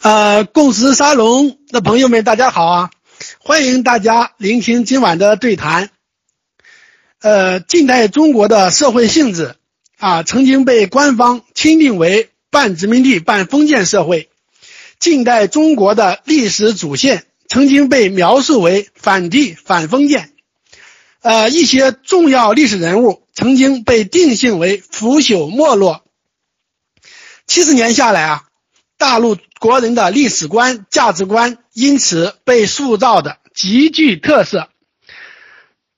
呃，共识沙龙的朋友们，大家好啊！欢迎大家聆听今晚的对谈。呃，近代中国的社会性质啊，曾经被官方钦定为半殖民地半封建社会；近代中国的历史主线曾经被描述为反帝反封建。呃，一些重要历史人物曾经被定性为腐朽没落。七十年下来啊。大陆国人的历史观、价值观因此被塑造的极具特色。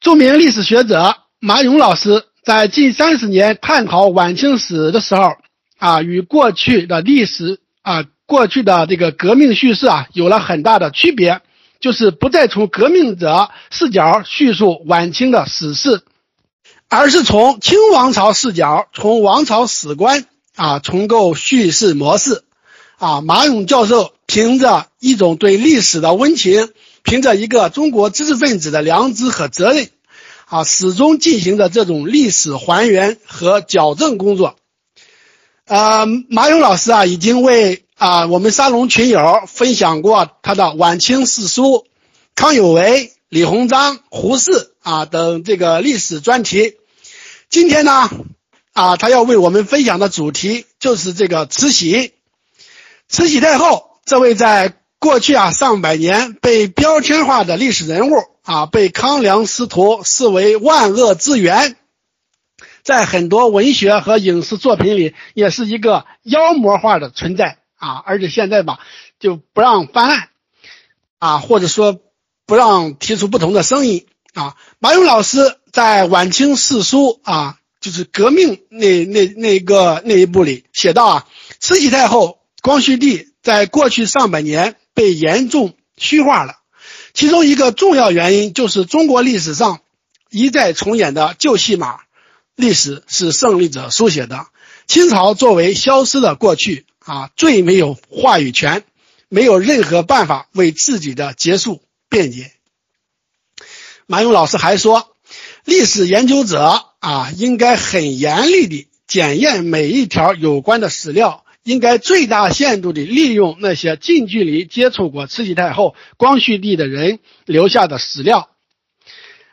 著名历史学者马勇老师在近三十年探讨晚清史的时候，啊，与过去的历史啊，过去的这个革命叙事啊，有了很大的区别，就是不再从革命者视角叙述晚清的史事，而是从清王朝视角，从王朝史观啊，重构叙事模式。啊，马勇教授凭着一种对历史的温情，凭着一个中国知识分子的良知和责任，啊，始终进行着这种历史还原和矫正工作。呃，马勇老师啊，已经为啊我们沙龙群友分享过他的晚清四书，康有为、李鸿章、胡适啊等这个历史专题。今天呢，啊，他要为我们分享的主题就是这个慈禧。慈禧太后这位在过去啊上百年被标签化的历史人物啊，被康梁师徒视为万恶之源，在很多文学和影视作品里也是一个妖魔化的存在啊。而且现在吧，就不让翻案啊，或者说不让提出不同的声音啊。马勇老师在《晚清四书》啊，就是革命那那那个那一部里写到啊，慈禧太后。光绪帝在过去上百年被严重虚化了，其中一个重要原因就是中国历史上一再重演的旧戏码，历史是胜利者书写的。清朝作为消失的过去啊，最没有话语权，没有任何办法为自己的结束辩解。马勇老师还说，历史研究者啊，应该很严厉地检验每一条有关的史料。应该最大限度地利用那些近距离接触过慈禧太后、光绪帝的人留下的史料。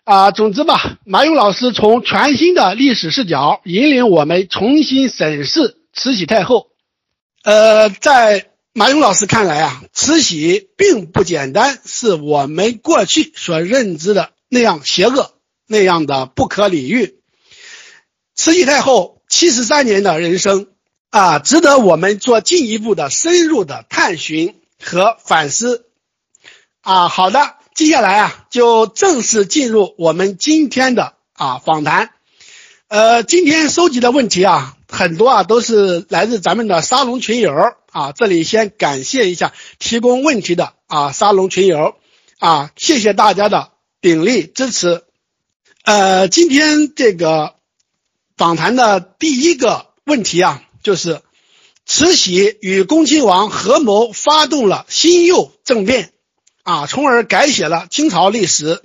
啊，总之吧，马勇老师从全新的历史视角引领我们重新审视慈禧太后。呃，在马勇老师看来啊，慈禧并不简单，是我们过去所认知的那样邪恶、那样的不可理喻。慈禧太后七十三年的人生。啊，值得我们做进一步的深入的探寻和反思。啊，好的，接下来啊，就正式进入我们今天的啊访谈。呃，今天收集的问题啊，很多啊都是来自咱们的沙龙群友啊。这里先感谢一下提供问题的啊沙龙群友啊，谢谢大家的鼎力支持。呃，今天这个访谈的第一个问题啊。就是慈禧与恭亲王合谋发动了辛酉政变，啊，从而改写了清朝历史。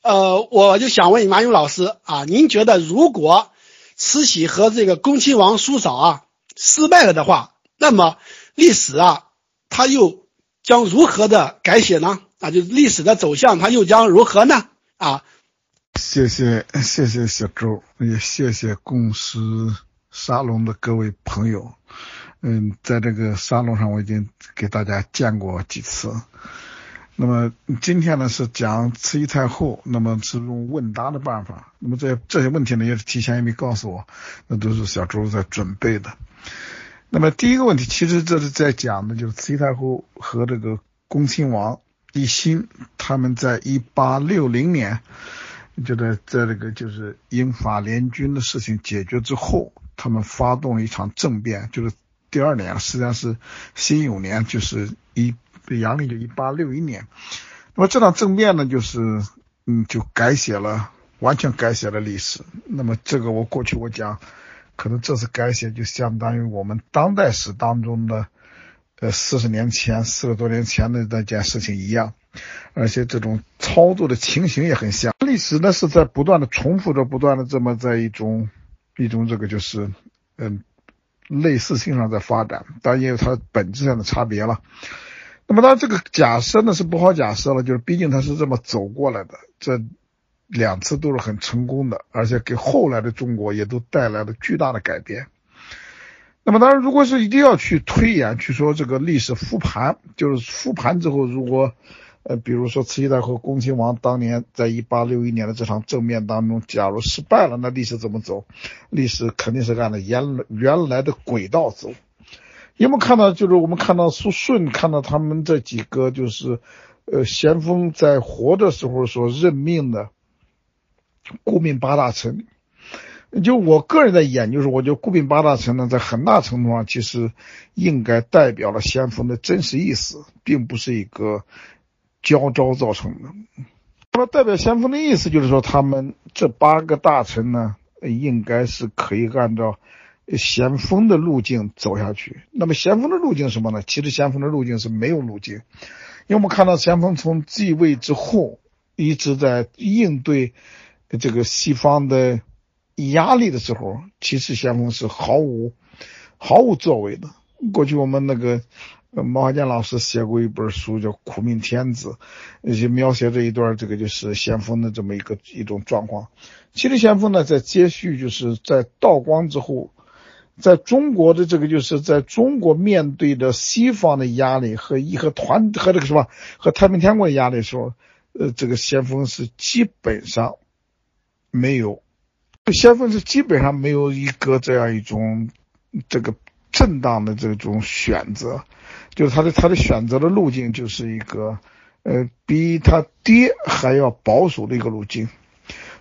呃，我就想问马勇老师啊，您觉得如果慈禧和这个恭亲王叔嫂啊失败了的话，那么历史啊，它又将如何的改写呢？啊，就历史的走向，它又将如何呢？啊，谢谢谢谢小周，也谢谢公司。沙龙的各位朋友，嗯，在这个沙龙上我已经给大家见过几次。那么今天呢是讲慈禧太后，那么是用问答的办法。那么这这些问题呢也是提前也没告诉我，那都是小周在准备的。那么第一个问题，其实这是在讲的就是慈禧太后和这个恭亲王奕欣，他们在一八六零年，就在在这个就是英法联军的事情解决之后。他们发动了一场政变，就是第二年，实际上是辛酉年，就是一阳历就一八六一年。那么这场政变呢，就是嗯，就改写了，完全改写了历史。那么这个我过去我讲，可能这次改写就相当于我们当代史当中的呃四十年前、四十多年前的那件事情一样，而且这种操作的情形也很像。历史呢是在不断的重复着，不断的这么在一种。一种这个就是，嗯，类似性上在发展，当然也有它本质上的差别了。那么当然这个假设呢是不好假设了，就是毕竟它是这么走过来的，这两次都是很成功的，而且给后来的中国也都带来了巨大的改变。那么当然，如果是一定要去推演，去说这个历史复盘，就是复盘之后，如果呃，比如说慈禧太后、恭亲王当年在一八六一年的这场政变当中，假如失败了，那历史怎么走？历史肯定是按照原原来的轨道走。有没有看到？就是我们看到苏顺，看到他们这几个，就是呃，咸丰在活的时候所任命的顾命八大臣。就我个人的研究是，我觉得顾命八大臣呢，在很大程度上其实应该代表了咸丰的真实意思，并不是一个教招造成的。那么代表咸丰的意思就是说，他们这八个大臣呢，应该是可以按照咸丰的路径走下去。那么咸丰的路径什么呢？其实咸丰的路径是没有路径，因为我们看到咸丰从继位之后，一直在应对这个西方的。压力的时候，其实咸丰是毫无毫无作为的。过去我们那个毛华健老师写过一本书，叫《苦命天子》，就描写这一段这个就是咸丰的这么一个一种状况。其实咸丰呢，在接续就是在道光之后，在中国的这个就是在中国面对着西方的压力和义和团和这个什么和太平天国的压力的时候，呃，这个咸丰是基本上没有。先锋是基本上没有一个这样一种这个正当的这种选择，就是他的他的选择的路径就是一个呃比他爹还要保守的一个路径，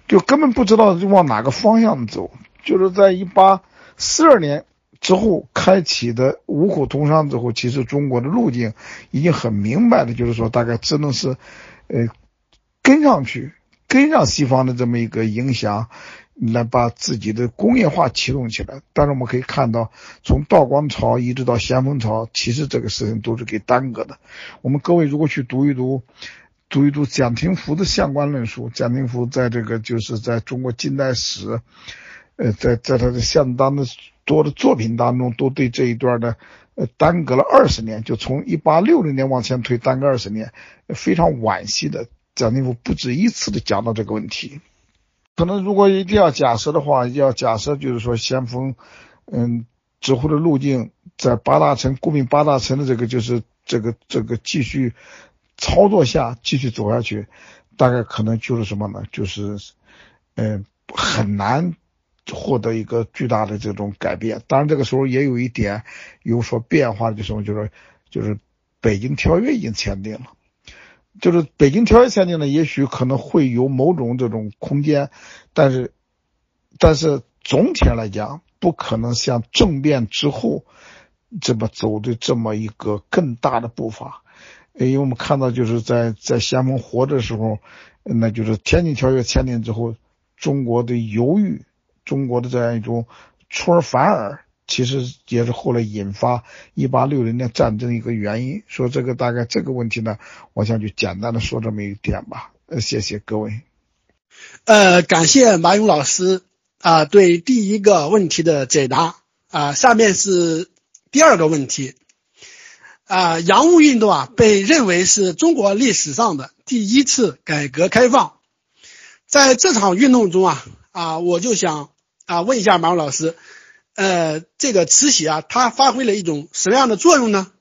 就根本不知道就往哪个方向走。就是在一八四二年之后开启的五虎通商之后，其实中国的路径已经很明白的，就是说大概只能是呃跟上去，跟上西方的这么一个影响。来把自己的工业化启动起来，但是我们可以看到，从道光朝一直到咸丰朝，其实这个事情都是给耽搁的。我们各位如果去读一读，读一读蒋廷福的相关论述，蒋廷福在这个就是在中国近代史，呃，在在他的相当的多的作品当中，都对这一段的呃耽搁了二十年，就从一八六零年往前推耽搁二十年，非常惋惜的。蒋廷福不止一次的讲到这个问题。可能如果一定要假设的话，要假设就是说先锋，嗯，指挥的路径在八大臣顾命八大臣的这个就是这个这个继续操作下继续走下去，大概可能就是什么呢？就是，嗯，很难获得一个巨大的这种改变。当然这个时候也有一点有所变化的，就是什么就是就是北京条约已经签订了。就是北京条约签订呢，也许可能会有某种这种空间，但是，但是总体上来讲，不可能像政变之后这么走的这么一个更大的步伐。因为我们看到，就是在在咸丰活的时候，那就是天津条约签订之后，中国的犹豫，中国的这样一种出尔反尔。其实也是后来引发一八六零年战争一个原因。说这个大概这个问题呢，我想就简单的说这么一点吧。呃，谢谢各位。呃，感谢马勇老师啊对第一个问题的解答啊。下面是第二个问题啊，洋务运动啊被认为是中国历史上的第一次改革开放。在这场运动中啊啊，我就想啊问一下马勇老师。呃，这个慈禧啊，它发挥了一种什么样的作用呢？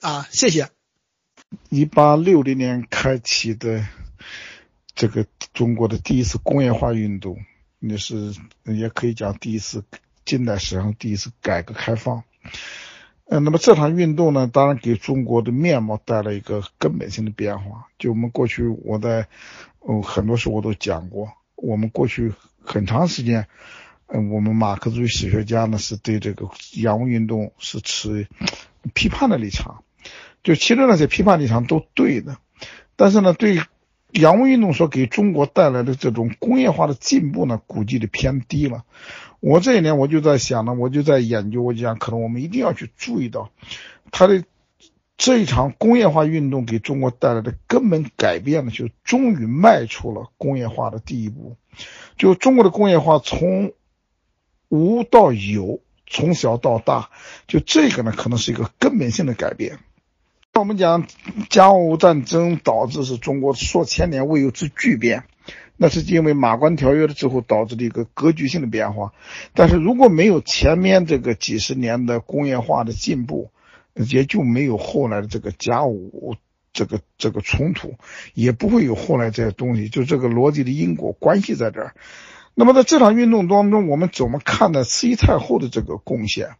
啊，谢谢。一八六零年开启的这个中国的第一次工业化运动，那是也可以讲第一次近代史上第一次改革开放。嗯，那么这场运动呢，当然给中国的面貌带来一个根本性的变化。就我们过去我在嗯很多时候我都讲过，我们过去很长时间。嗯，我们马克思主义史学家呢是对这个洋务运动是持批判的立场，就其实那些批判立场都对的，但是呢，对洋务运动所给中国带来的这种工业化的进步呢，估计的偏低了。我这一年我就在想呢，我就在研究，我讲可能我们一定要去注意到，它的这一场工业化运动给中国带来的根本改变呢，就终于迈出了工业化的第一步，就中国的工业化从无到有，从小到大，就这个呢，可能是一个根本性的改变。我们讲甲午战争导致是中国数千年未有之巨变，那是因为马关条约的之后导致的一个格局性的变化。但是如果没有前面这个几十年的工业化的进步，也就没有后来的这个甲午这个这个冲突，也不会有后来这些东西。就这个逻辑的因果关系在这儿。那么在这场运动当中，我们怎么看待慈禧太后的这个贡献？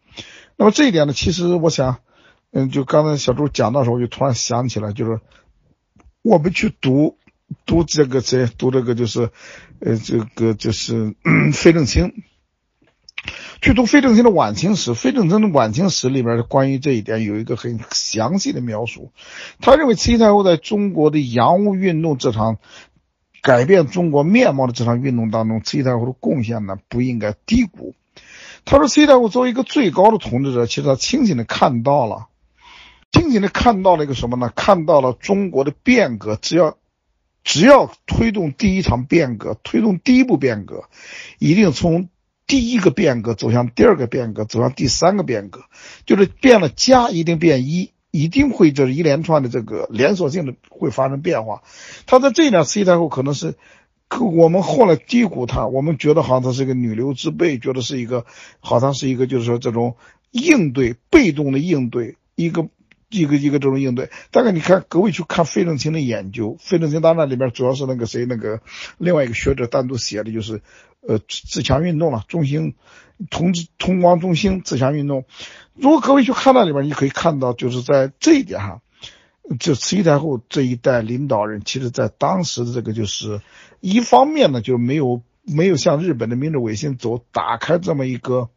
那么这一点呢，其实我想。嗯，就刚才小周讲的时候，我就突然想起来，就是我们去读读这个谁读这个就是，呃，这个就是 费正清，去读费正清的晚清史。费正清的晚清史里边关于这一点有一个很详细的描述。他认为慈禧太后在中国的洋务运动这场改变中国面貌的这场运动当中，慈禧太后的贡献呢不应该低估。他说，慈禧太后作为一个最高的统治者，其实他清醒的看到了。清醒的看到了一个什么呢？看到了中国的变革，只要只要推动第一场变革，推动第一步变革，一定从第一个变革走向第二个变革，走向第三个变革，就是变了加一定变一，一定会这一连串的这个连锁性的会发生变化。他在这一点，慈禧太后可能是，可我们后来低估他，我们觉得好像他是一个女流之辈，觉得是一个好像是一个就是说这种应对被动的应对一个。一个一个这种应对，大概你看各位去看费正清的研究，费正清当然里面主要是那个谁那个另外一个学者单独写的就是，呃自强运动了，中兴同同光中兴自强运动。如果各位去看那里边，你可以看到就是在这一点上，就慈禧太后这一代领导人，其实在当时的这个就是一方面呢就没有没有像日本的明治维新走打开这么一个。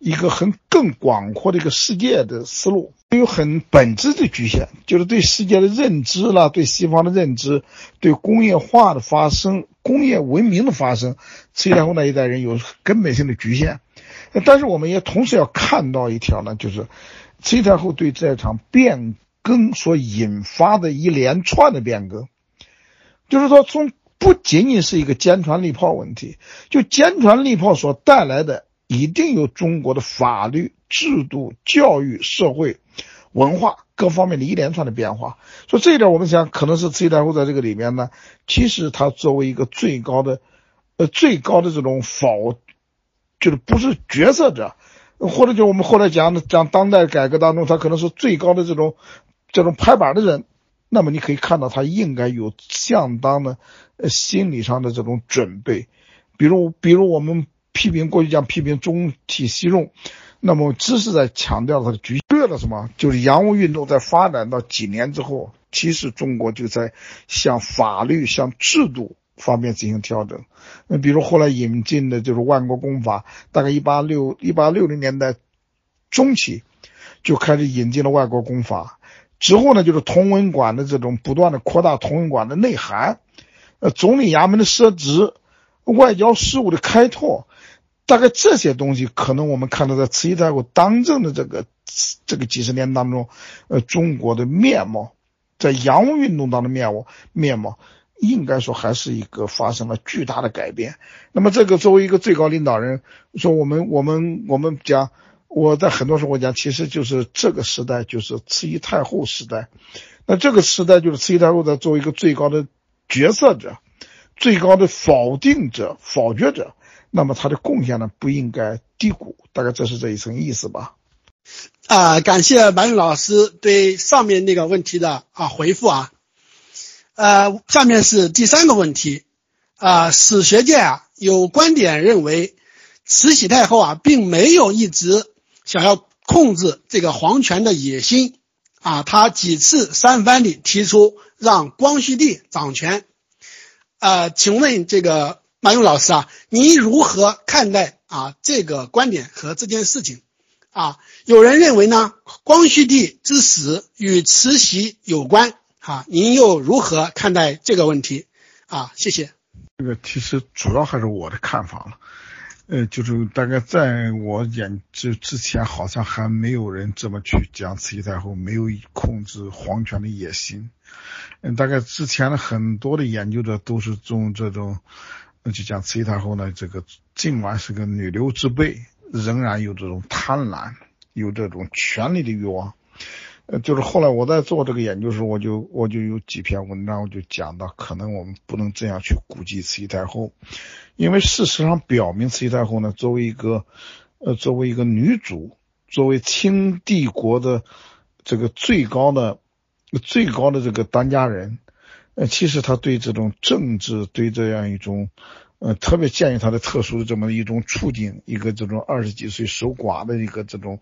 一个很更广阔的一个世界的思路，有很本质的局限，就是对世界的认知啦，对西方的认知，对工业化的发生、工业文明的发生，慈禧太后那一代人有根本性的局限。但是我们也同时要看到一条呢，就是慈禧太后对这场变更所引发的一连串的变革，就是说，从不仅仅是一个坚船利炮问题，就坚船利炮所带来的。一定有中国的法律制度、教育、社会、文化各方面的一连串的变化。所以这一点，我们想可能是慈禧太后在这个里面呢，其实她作为一个最高的，呃，最高的这种否，就是不是决策者，或者就我们后来讲的讲当代改革当中，他可能是最高的这种这种拍板的人。那么你可以看到，他应该有相当的呃心理上的这种准备，比如比如我们。批评过去讲批评中体西用，那么只是在强调它的局限了什么？就是洋务运动在发展到几年之后，其实中国就在向法律、向制度方面进行调整。那比如后来引进的就是万国公法，大概一八六一八六零年代中期就开始引进了外国公法，之后呢就是同文馆的这种不断的扩大同文馆的内涵，呃，总理衙门的设置，外交事务的开拓。大概这些东西，可能我们看到在慈禧太后当政的这个这个几十年当中，呃，中国的面貌，在洋务运动当中面貌面貌，应该说还是一个发生了巨大的改变。那么，这个作为一个最高领导人，说我们我们我们讲，我在很多时候讲，其实就是这个时代就是慈禧太后时代。那这个时代就是慈禧太后在作为一个最高的决策者，最高的否定者、否决者。那么他的贡献呢，不应该低估，大概这是这一层意思吧。啊，感谢马勇老师对上面那个问题的啊回复啊。呃，下面是第三个问题啊，史学界啊有观点认为，慈禧太后啊并没有一直想要控制这个皇权的野心啊，她几次三番地提出让光绪帝掌权。呃，请问这个。马勇老师啊，你如何看待啊这个观点和这件事情？啊，有人认为呢，光绪帝之死与慈禧有关，啊，您又如何看待这个问题？啊，谢谢。这个其实主要还是我的看法了，呃，就是大概在我演之之前，好像还没有人这么去讲慈禧太后没有控制皇权的野心，嗯，大概之前的很多的研究者都是从这种。就讲慈禧太后呢，这个尽管是个女流之辈，仍然有这种贪婪，有这种权力的欲望。呃，就是后来我在做这个研究时，我就我就有几篇文章，我就讲到，可能我们不能这样去估计慈禧太后，因为事实上表明，慈禧太后呢，作为一个呃，作为一个女主，作为清帝国的这个最高的最高的这个当家人，呃，其实她对这种政治，对这样一种呃，特别鉴于她的特殊的这么一种处境，一个这种二十几岁守寡的一个这种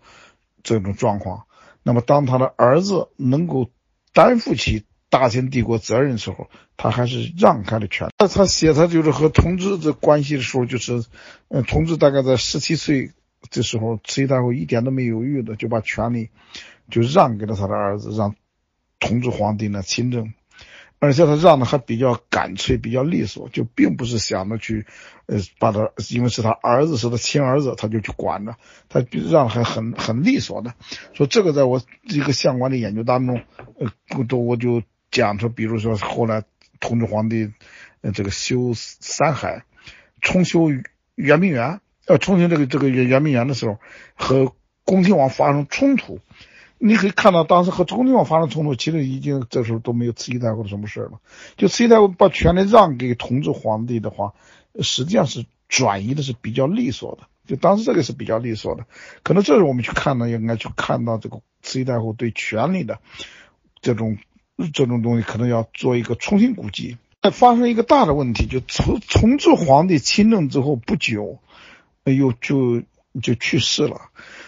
这种状况。那么，当他的儿子能够担负起大清帝国责任的时候，他还是让开了权。那他写他就是和同治的关系的时候，就是，嗯，同治大概在十七岁的时候，慈禧太后一点都没犹豫的就把权力就让给了他的儿子，让同治皇帝呢亲政。而且他让的还比较干脆，比较利索，就并不是想着去，呃，把他，因为是他儿子，是他亲儿子，他就去管着，他让还很很利索的。说这个在我一个相关的研究当中，呃，都我就讲出，比如说后来同治皇帝，呃，这个修山海，重修圆明园，呃，重修这个这个圆明园的时候，和恭亲王发生冲突。你可以看到，当时和中王发生冲突，其实已经这时候都没有慈禧太后的什么事了。就慈禧太后把权力让给同治皇帝的话，实际上是转移的是比较利索的。就当时这个是比较利索的。可能这是我们去看呢，应该去看到这个慈禧太后对权力的这种这种东西，可能要做一个重新估计。发生一个大的问题，就从同治皇帝亲政之后不久，又就就去世了。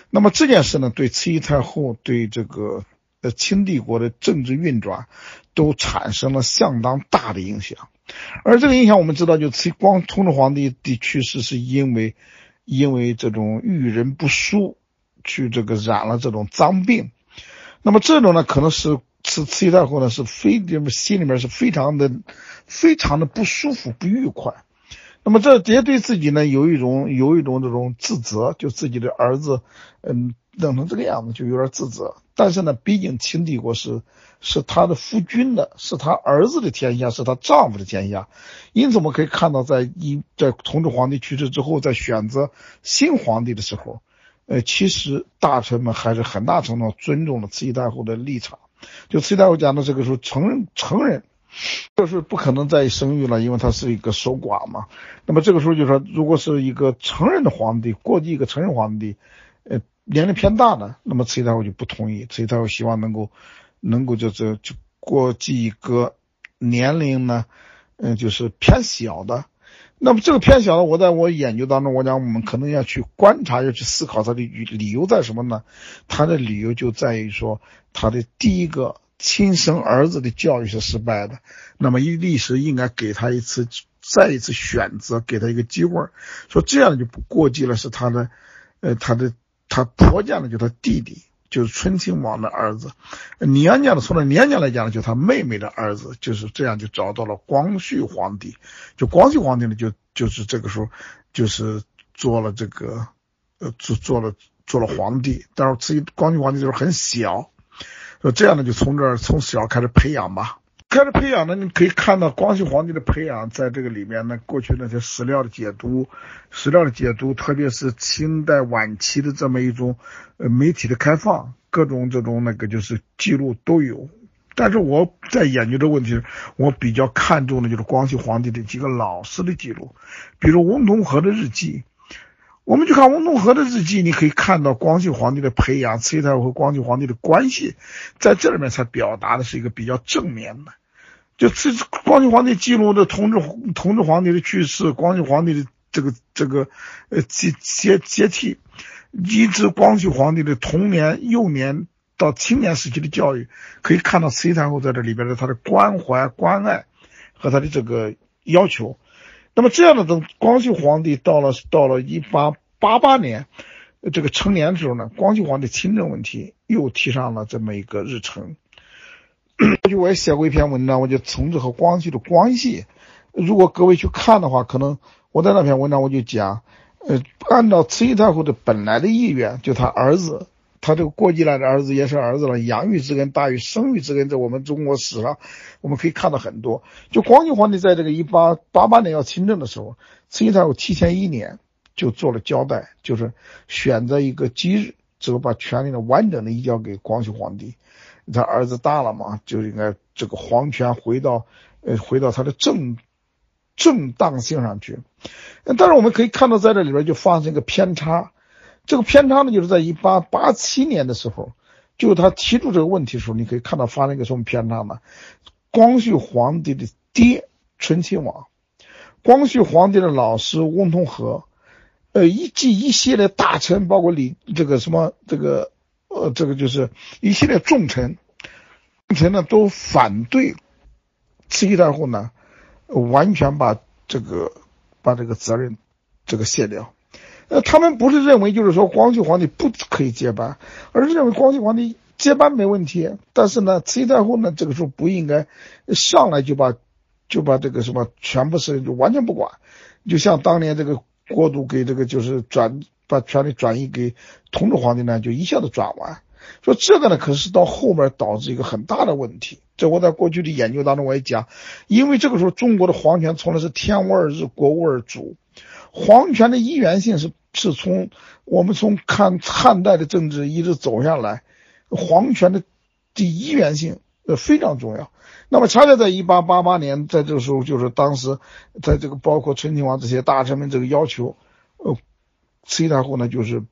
那么这件事呢，对慈禧太后对这个呃清帝国的政治运转，都产生了相当大的影响。而这个影响，我们知道，就慈光同治皇帝的去世，是因为因为这种遇人不淑，去这个染了这种脏病。那么这种呢，可能是慈慈禧太后呢是非心里面是非常的非常的不舒服、不愉快。那么这也对自己呢有一种有一种这种自责，就自己的儿子，嗯，弄成这个样子就有点自责。但是呢，毕竟清帝国是是他的夫君的，是他儿子的天下，是他丈夫的天下。因此我们可以看到，在一在同治皇帝去世之后，在选择新皇帝的时候，呃，其实大臣们还是很大程度尊重了慈禧太后的立场。就慈禧太后讲的这个时候，承认承认。就是不可能再生育了，因为他是一个守寡嘛。那么这个时候就说，如果是一个成人的皇帝，过继一个成人皇帝，呃，年龄偏大的，那么慈禧太后就不同意。慈禧太后希望能够，能够就是就过继一个年龄呢，嗯，就是偏小的。那么这个偏小的，我在我研究当中，我讲我们可能要去观察，要去思考它的理理由在什么呢？它的理由就在于说，他的第一个。亲生儿子的教育是失败的，那么一历史应该给他一次再一次选择，给他一个机会，说这样就不过继了，是他的，呃，他的他婆家呢，就他弟弟，就是醇亲王的儿子，娘家的从他娘家来讲呢，就他妹妹的儿子，就是这样就找到了光绪皇帝，就光绪皇帝呢，就就是这个时候就是做了这个，呃，做做了做了皇帝，但是慈禧光绪皇帝就是很小。说这样呢，就从这儿从小开始培养吧。开始培养呢，你可以看到光绪皇帝的培养，在这个里面呢，过去那些史料的解读，史料的解读，特别是清代晚期的这么一种呃媒体的开放，各种这种那个就是记录都有。但是我在研究这问题，我比较看重的就是光绪皇帝的几个老师的记录，比如翁同龢的日记。我们去看翁同龢的日记，你可以看到光绪皇帝的培养，慈禧太后和光绪皇帝的关系，在这里面才表达的是一个比较正面的。就这光绪皇帝记录的同治同治皇帝的去世，光绪皇帝的这个这个呃接接接替，一直光绪皇帝的童年、幼年到青年时期的教育，可以看到慈禧太后在这里边的她的关怀、关爱和她的这个要求。那么这样的等光绪皇帝到了到了一八八八年，这个成年的时候呢，光绪皇帝亲政问题又提上了这么一个日程。过去我也写过一篇文章，我就从这和光绪的关系。如果各位去看的话，可能我在那篇文章我就讲，呃，按照慈禧太后的本来的意愿，就他儿子。他这个过继来的儿子也是儿子了，养育之恩大于生育之恩，在我们中国史上，我们可以看到很多。就光绪皇帝在这个一八八八年要亲政的时候，慈禧太后提前一年就做了交代，就是选择一个吉日，之后把权力呢完整的移交给光绪皇帝。他儿子大了嘛，就应该这个皇权回到呃回到他的正正当性上去。但是我们可以看到，在这里边就发生一个偏差。这个偏差呢，就是在一八八七年的时候，就他提出这个问题的时候，你可以看到发生一个什么偏差呢？光绪皇帝的爹醇亲王，光绪皇帝的老师翁同龢，呃，以及一系列大臣，包括李这个什么这个呃这个就是一系列重臣，臣呢都反对慈禧太后呢，完全把这个把这个责任这个卸掉。呃，他们不是认为就是说光绪皇帝不可以接班，而是认为光绪皇帝接班没问题。但是呢，慈禧太后呢，这个时候不应该上来就把就把这个什么全部事就完全不管，就像当年这个过渡给这个就是转把权力转移给同治皇帝呢，就一下子转完。说这个呢，可是到后面导致一个很大的问题。这我在过去的研究当中我也讲，因为这个时候中国的皇权从来是天无二日，国无二主，皇权的一元性是。是从我们从看汉代的政治一直走下来，皇权的第一元性呃非常重要。那么恰恰在一八八八年，在这个时候，就是当时在这个包括醇亲王这些大臣们这个要求，呃，慈禧太后呢就是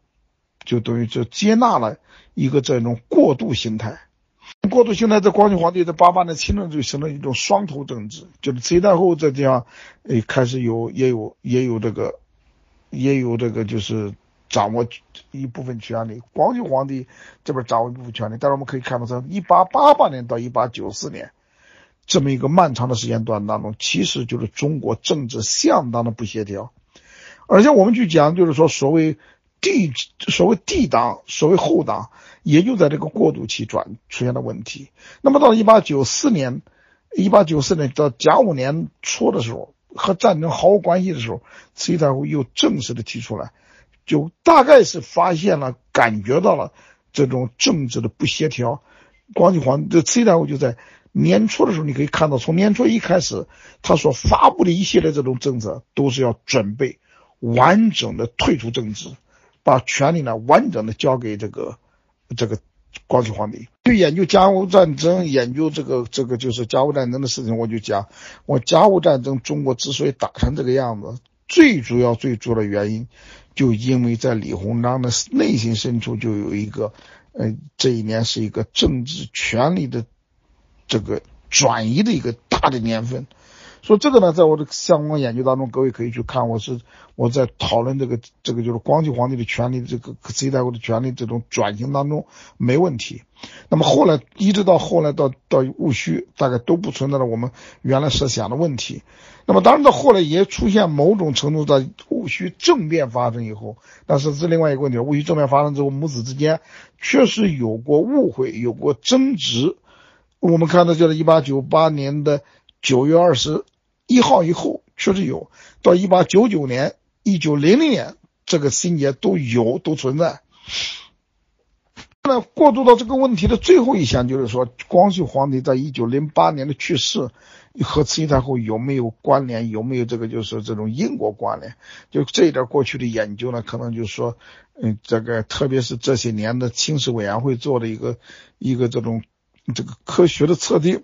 就等于就接纳了一个这种过渡心态。过渡心态在光绪皇帝在八八年亲政就形成一种双头政治，就是慈禧太后这地方诶开始有也有也有这个。也有这个，就是掌握一部分权利。光绪皇帝这边掌握一部分权利，但是我们可以看到，从一八八八年到一八九四年这么一个漫长的时间段当中，其实就是中国政治相当的不协调。而且我们去讲，就是说所谓帝，所谓帝党，所谓后党，也就在这个过渡期转出现了问题。那么到一八九四年，一八九四年到甲午年初的时候。和战争毫无关系的时候，慈禧太后又正式的提出来，就大概是发现了、感觉到了这种政治的不协调。光绪皇这慈禧太后就在年初的时候，你可以看到，从年初一开始，他所发布的一系列这种政策，都是要准备完整的退出政治，把权力呢完整的交给这个这个。光绪皇帝去研究甲午战争，研究这个这个就是甲午战争的事情，我就讲，我甲午战争中国之所以打成这个样子，最主要最主要的原因，就因为在李鸿章的内心深处就有一个，呃，这一年是一个政治权力的这个转移的一个大的年份。说这个呢，在我的相关研究当中，各位可以去看。我是我在讨论这个这个就是光绪皇帝的权利，这个慈禧太后的权利这种转型当中没问题。那么后来一直到后来到到戊戌，大概都不存在了我们原来设想的问题。那么当然到后来也出现某种程度的戊戌政变发生以后，但是是另外一个问题。戊戌政变发生之后，母子之间确实有过误会，有过争执。我们看到就是一八九八年的。九月二十一号以后确实有，到一八九九年、一九零零年这个新节都有都存在。那过渡到这个问题的最后一项，就是说光绪皇帝在一九零八年的去世和慈禧太后有没有关联？有没有这个就是这种因果关联？就这一点过去的研究呢，可能就是说，嗯，这个特别是这些年的清史委员会做的一个一个这种这个科学的测定。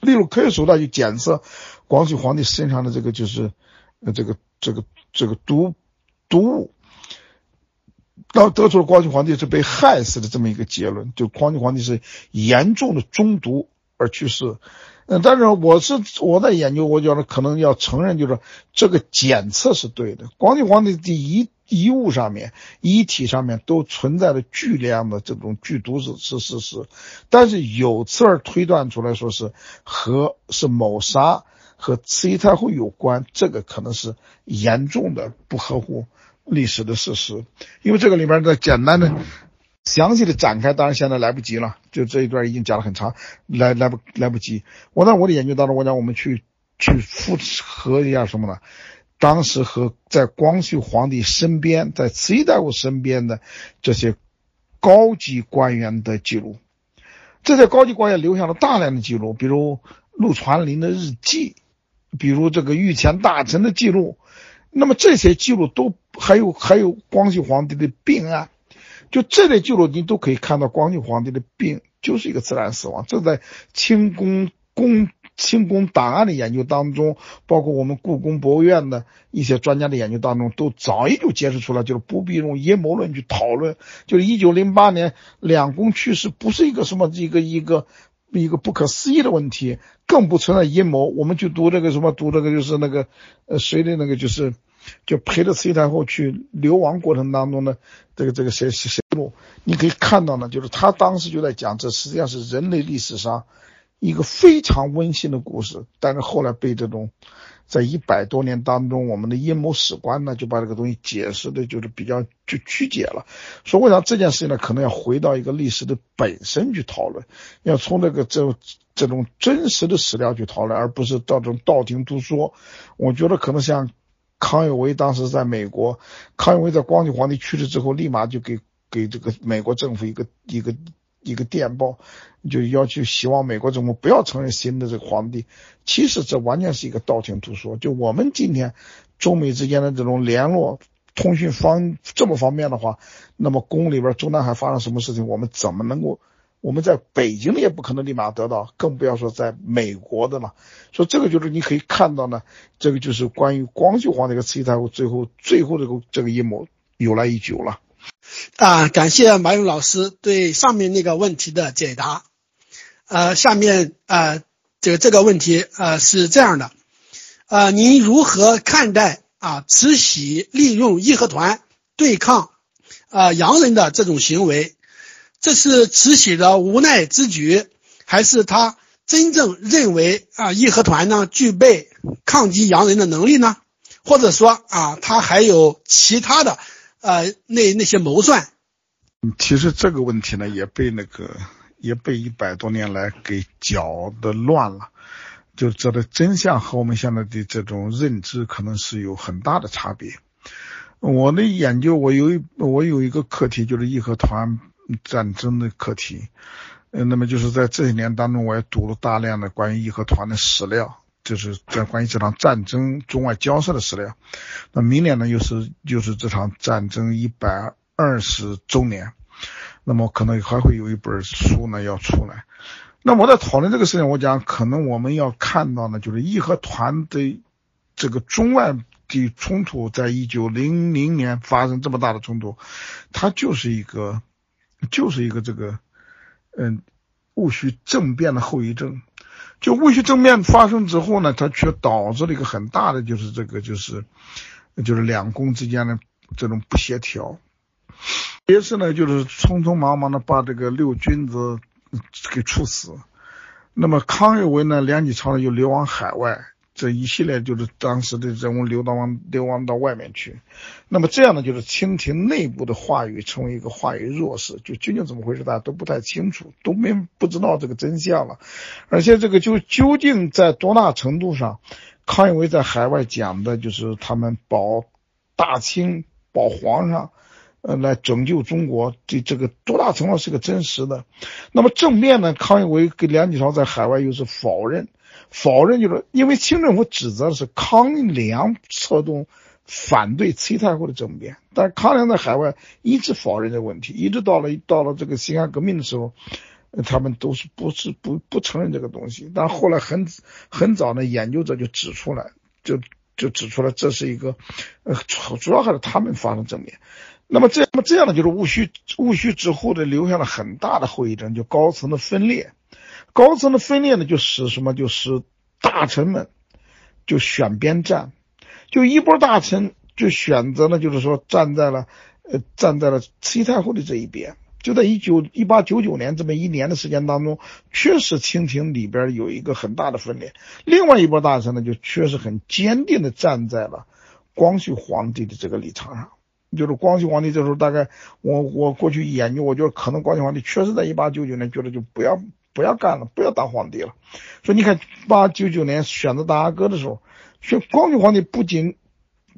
例如，科学手段去检测光绪皇帝身上的这个就是呃这个这个这个毒毒物，然后得出了光绪皇帝是被害死的这么一个结论，就光绪皇帝是严重的中毒而去世。嗯，但是我是我在研究，我觉得可能要承认，就是这个检测是对的。光绪皇帝第一。遗物上面、遗体上面都存在着巨量的这种剧毒是是事实，但是有次儿推断出来说是和是谋杀和慈禧太后有关，这个可能是严重的不合乎历史的事实。因为这个里面的简单的、详细的展开，当然现在来不及了，就这一段已经讲了很长，来来不来不及。我在我的研究当中，我讲我们去去复核一下什么呢？当时和在光绪皇帝身边，在慈禧太后身边的这些高级官员的记录，这些高级官员留下了大量的记录，比如陆传林的日记，比如这个御前大臣的记录，那么这些记录都还有还有光绪皇帝的病案，就这类记录你都可以看到，光绪皇帝的病就是一个自然死亡。这在清宫宫清宫档案的研究当中，包括我们故宫博物院的一些专家的研究当中，都早已就揭示出来，就是不必用阴谋论去讨论。就是一九零八年两宫去世，不是一个什么一个一个。一个不可思议的问题，更不存在阴谋。我们去读这个什么，读这个就是那个，呃，谁的那个就是，就陪着慈禧太后去流亡过程当中的这个这个谁谁谁录，你可以看到呢，就是他当时就在讲，这实际上是人类历史上一个非常温馨的故事，但是后来被这种。在一百多年当中，我们的阴谋史观呢，就把这个东西解释的，就是比较就曲解了。说为啥这件事情呢，可能要回到一个历史的本身去讨论，要从这个这这种真实的史料去讨论，而不是到这种道听途说。我觉得可能像康有为当时在美国，康有为在光绪皇帝去世之后，立马就给给这个美国政府一个一个。一个电报，就要求希望美国总统不要承认新的这个皇帝。其实这完全是一个道听途说。就我们今天中美之间的这种联络、通讯方这么方便的话，那么宫里边中南海发生什么事情，我们怎么能够？我们在北京也不可能立马得到，更不要说在美国的了。所以这个就是你可以看到呢，这个就是关于光绪皇帝和慈禧太后最后最后这个这个阴谋由来已久了。啊，感谢马勇老师对上面那个问题的解答。呃，下面呃，这这个问题呃是这样的，呃，您如何看待啊慈禧利用义和团对抗啊洋人的这种行为？这是慈禧的无奈之举，还是他真正认为啊义和团呢具备抗击洋人的能力呢？或者说啊他还有其他的？呃，那那些谋算，其实这个问题呢，也被那个也被一百多年来给搅得乱了，就这的真相和我们现在的这种认知可能是有很大的差别。我的研究，我有一我有一个课题，就是义和团战争的课题。呃，那么就是在这些年当中，我也读了大量的关于义和团的史料。就是在关于这场战争中外交涉的史料。那明年呢，又是又是这场战争一百二十周年，那么可能还会有一本书呢要出来。那我在讨论这个事情，我讲可能我们要看到呢，就是义和团的这个中外的冲突，在一九零零年发生这么大的冲突，它就是一个就是一个这个嗯戊戌政变的后遗症。就戊戌政变发生之后呢，它却导致了一个很大的，就是这个，就是，就是两宫之间的这种不协调。于是呢，就是匆匆忙忙的把这个六君子给处死。那么康有为呢，梁启超呢又流亡海外。这一系列就是当时的人物流亡流亡到外面去，那么这样呢，就是清廷内部的话语成为一个话语弱势，就究竟怎么回事，大家都不太清楚，都没不知道这个真相了。而且这个就究竟在多大程度上，康有为在海外讲的就是他们保大清、保皇上，呃，来拯救中国，这这个多大程度是个真实的？那么正面呢，康有为跟梁启超在海外又是否认。否认就是因为清政府指责的是康梁策动反对慈太后的政变，但是康梁在海外一直否认这个问题，一直到了到了这个辛亥革命的时候，他们都是不是不不承认这个东西。但后来很很早呢，研究者就指出来，就就指出来这是一个呃主要还是他们发生政变。那么这么这样呢，就是戊戌戊戌之后的留下了很大的后遗症，就高层的分裂。高层的分裂呢，就使什么？就使大臣们就选边站，就一波大臣就选择了，就是说站在了呃站在了慈禧太后的这一边。就在一九一八九九年这么一年的时间当中，确实清廷里边有一个很大的分裂。另外一波大臣呢，就确实很坚定的站在了光绪皇帝的这个立场上。就是光绪皇帝这时候大概我我过去研究，我觉得可能光绪皇帝确实在一八九九年觉得就不要。不要干了，不要当皇帝了。说你看，八九九年选择大阿哥的时候，选光绪皇帝不仅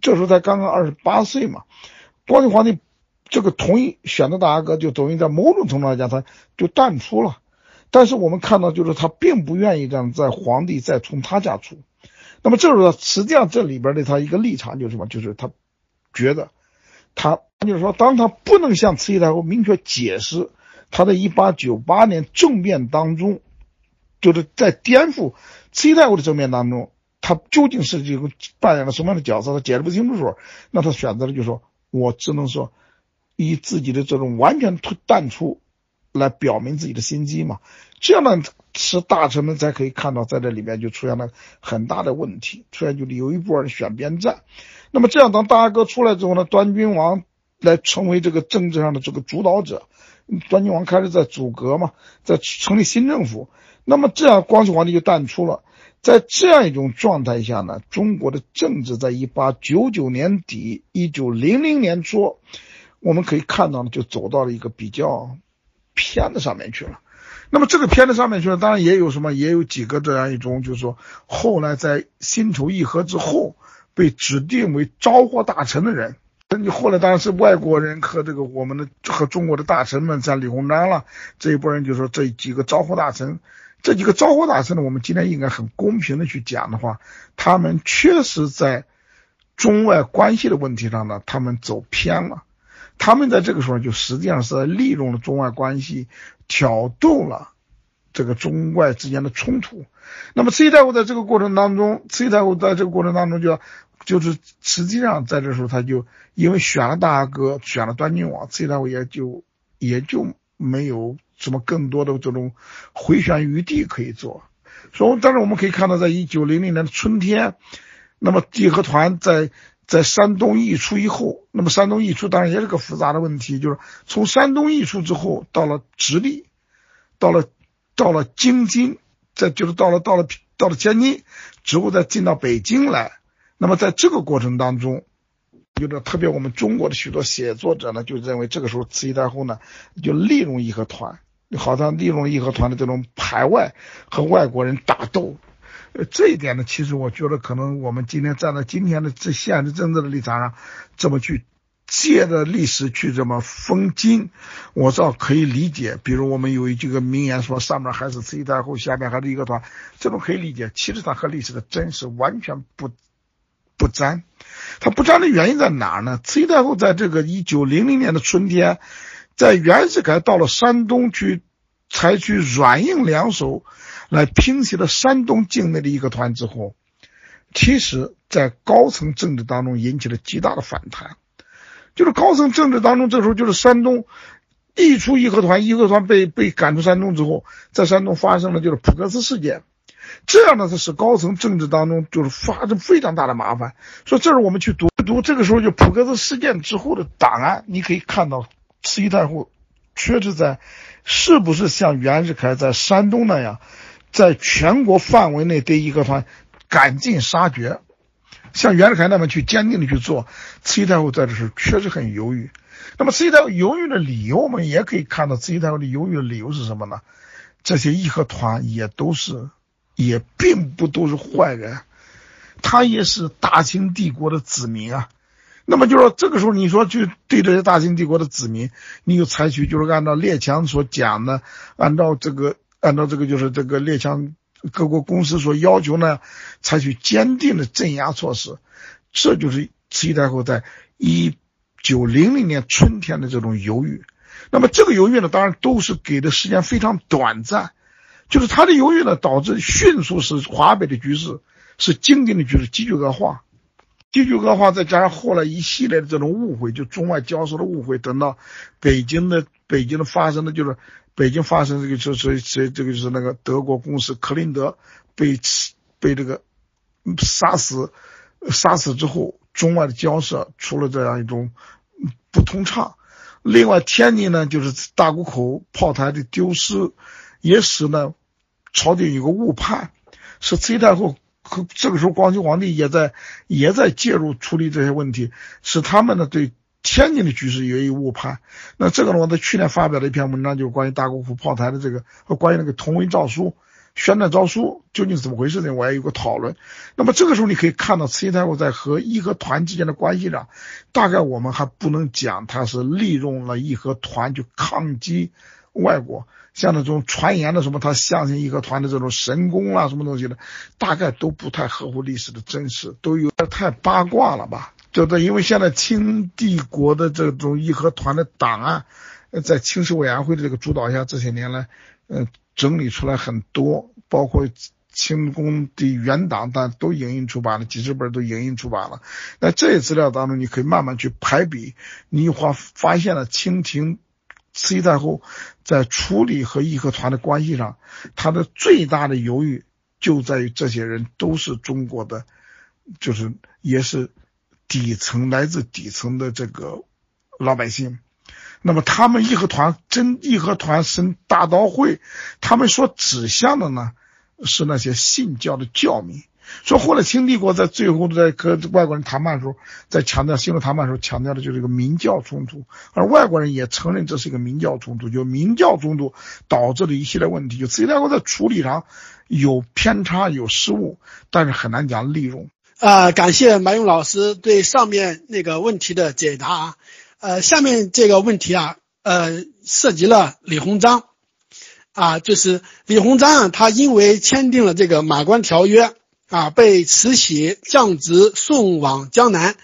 这时候才刚刚二十八岁嘛，光绪皇帝这个同意选择大阿哥，就等于在某种程度来讲，他就淡出了。但是我们看到，就是他并不愿意让在皇帝再从他家出，那么这时候实际上这里边的他一个立场就是什么？就是他觉得他就是说，当他不能向慈禧太后明确解释他在一八九八年政变当中，就是在颠覆慈禧太后的政变当中，他究竟是这个扮演了什么样的角色，他解释不清楚的时候，那他选择了就说，我只能说以自己的这种完全退淡出来表明自己的心机嘛，这样呢。是大臣们才可以看到，在这里面就出现了很大的问题，出现就有一波人选边站。那么这样，当大阿哥出来之后呢，端君王来成为这个政治上的这个主导者，端君王开始在阻隔嘛，在成立新政府。那么这样，光绪皇帝就淡出了。在这样一种状态下呢，中国的政治在一八九九年底、一九零零年初，我们可以看到呢，就走到了一个比较偏的上面去了。那么这个片子上面去了，当然也有什么，也有几个这样一种，就是说后来在辛丑议和之后被指定为昭和大臣的人，那你后来当然是外国人和这个我们的和中国的大臣们，像李鸿章了这一波人，就说这几个招呼大臣，这几个招呼大臣呢，我们今天应该很公平的去讲的话，他们确实在中外关系的问题上呢，他们走偏了。他们在这个时候就实际上是在利用了中外关系，挑逗了这个中外之间的冲突。那么慈禧太后在这个过程当中，慈禧太后在这个过程当中就就是实际上在这时候，他就因为选了大哥，选了端郡王，慈禧太后也就也就没有什么更多的这种回旋余地可以做。所以，但是我们可以看到，在一九零零年的春天，那么义和团在。在山东易出以后，那么山东易出当然也是个复杂的问题，就是从山东易出之后，到了直隶，到了到了京津，再就是到了到了到了天津之后，再进到北京来。那么在这个过程当中，有的特别我们中国的许多写作者呢，就认为这个时候慈禧太后呢就利用义和团，好像利用义和团的这种排外和外国人打斗。呃，这一点呢，其实我觉得可能我们今天站在今天的这现实政治的立场上，这么去借着历史去这么封金，我倒可以理解。比如我们有一句个名言说，上面还是慈禧太后，下面还是一个团，这种可以理解。其实它和历史的真实完全不不沾。它不沾的原因在哪儿呢？慈禧太后在这个一九零零年的春天，在袁世凯到了山东去采取软硬两手。来平息了山东境内的一个团之后，其实，在高层政治当中引起了极大的反弹。就是高层政治当中，这时候就是山东一出义和团，义和团被被赶出山东之后，在山东发生了就是普克斯事件，这样呢，它是高层政治当中就是发生非常大的麻烦。所以，这是我们去读读这个时候就普克斯事件之后的档案，你可以看到慈禧太后确实在是不是像袁世凯在山东那样。在全国范围内对义和团赶尽杀绝，像袁世凯那么去坚定的去做，慈禧太后在这时确实很犹豫。那么慈禧太后犹豫的理由，我们也可以看到，慈禧太后的犹豫的理由是什么呢？这些义和团也都是，也并不都是坏人，他也是大清帝国的子民啊。那么就说这个时候，你说去对这些大清帝国的子民，你就采取就是按照列强所讲的，按照这个。按照这个，就是这个列强各国公司所要求呢，采取坚定的镇压措施，这就是慈禧太后在一九零零年春天的这种犹豫。那么这个犹豫呢，当然都是给的时间非常短暂，就是他的犹豫呢，导致迅速使华北的局势，使经济的局势急剧恶化，急剧恶化，再加上后来一系列的这种误会，就中外交涉的误会，等到北京的北京的发生的就是。北京发生这个就是这这个就是那个德国公司克林德被被这个杀死杀死之后，中外的交涉出了这样一种不通畅。另外，天津呢就是大沽口炮台的丢失，也使呢朝廷有个误判，是慈禧太后和这个时候光绪皇帝也在也在介入处理这些问题，使他们呢对。天津的局势也有误判，那这个呢，我在去年发表了一篇文章，就是关于大沽口炮台的这个和关于那个同文诏书、宣战诏书究竟怎么回事呢？我也有个讨论。那么这个时候你可以看到，慈禧太后在和义和团之间的关系上，大概我们还不能讲她是利用了义和团去抗击外国，像那种传言的什么他相信义和团的这种神功啦什么东西的，大概都不太合乎历史的真实，都有点太八卦了吧？就的，因为现在清帝国的这种义和团的档案，在清史委员会的这个主导下，这些年来，嗯，整理出来很多，包括清宫的原档，但都影印出版了，几十本都影印出版了。那这些资料当中，你可以慢慢去排比，你发发现了清廷慈禧太后在处理和义和团的关系上，他的最大的犹豫就在于这些人都是中国的，就是也是。底层来自底层的这个老百姓，那么他们义和团真义和团升大刀会，他们所指向的呢是那些信教的教民。说后来清帝国在最后在跟外国人谈判的时候，在强调新闻谈判的时候强调的就是一个民教冲突，而外国人也承认这是一个民教冲突，就民教冲突导致的一系列问题。就慈禧太后在处理上有偏差有失误，但是很难讲利用。啊，感谢马勇老师对上面那个问题的解答。呃，下面这个问题啊，呃，涉及了李鸿章啊，就是李鸿章啊，他因为签订了这个马关条约啊，被慈禧降职送往江南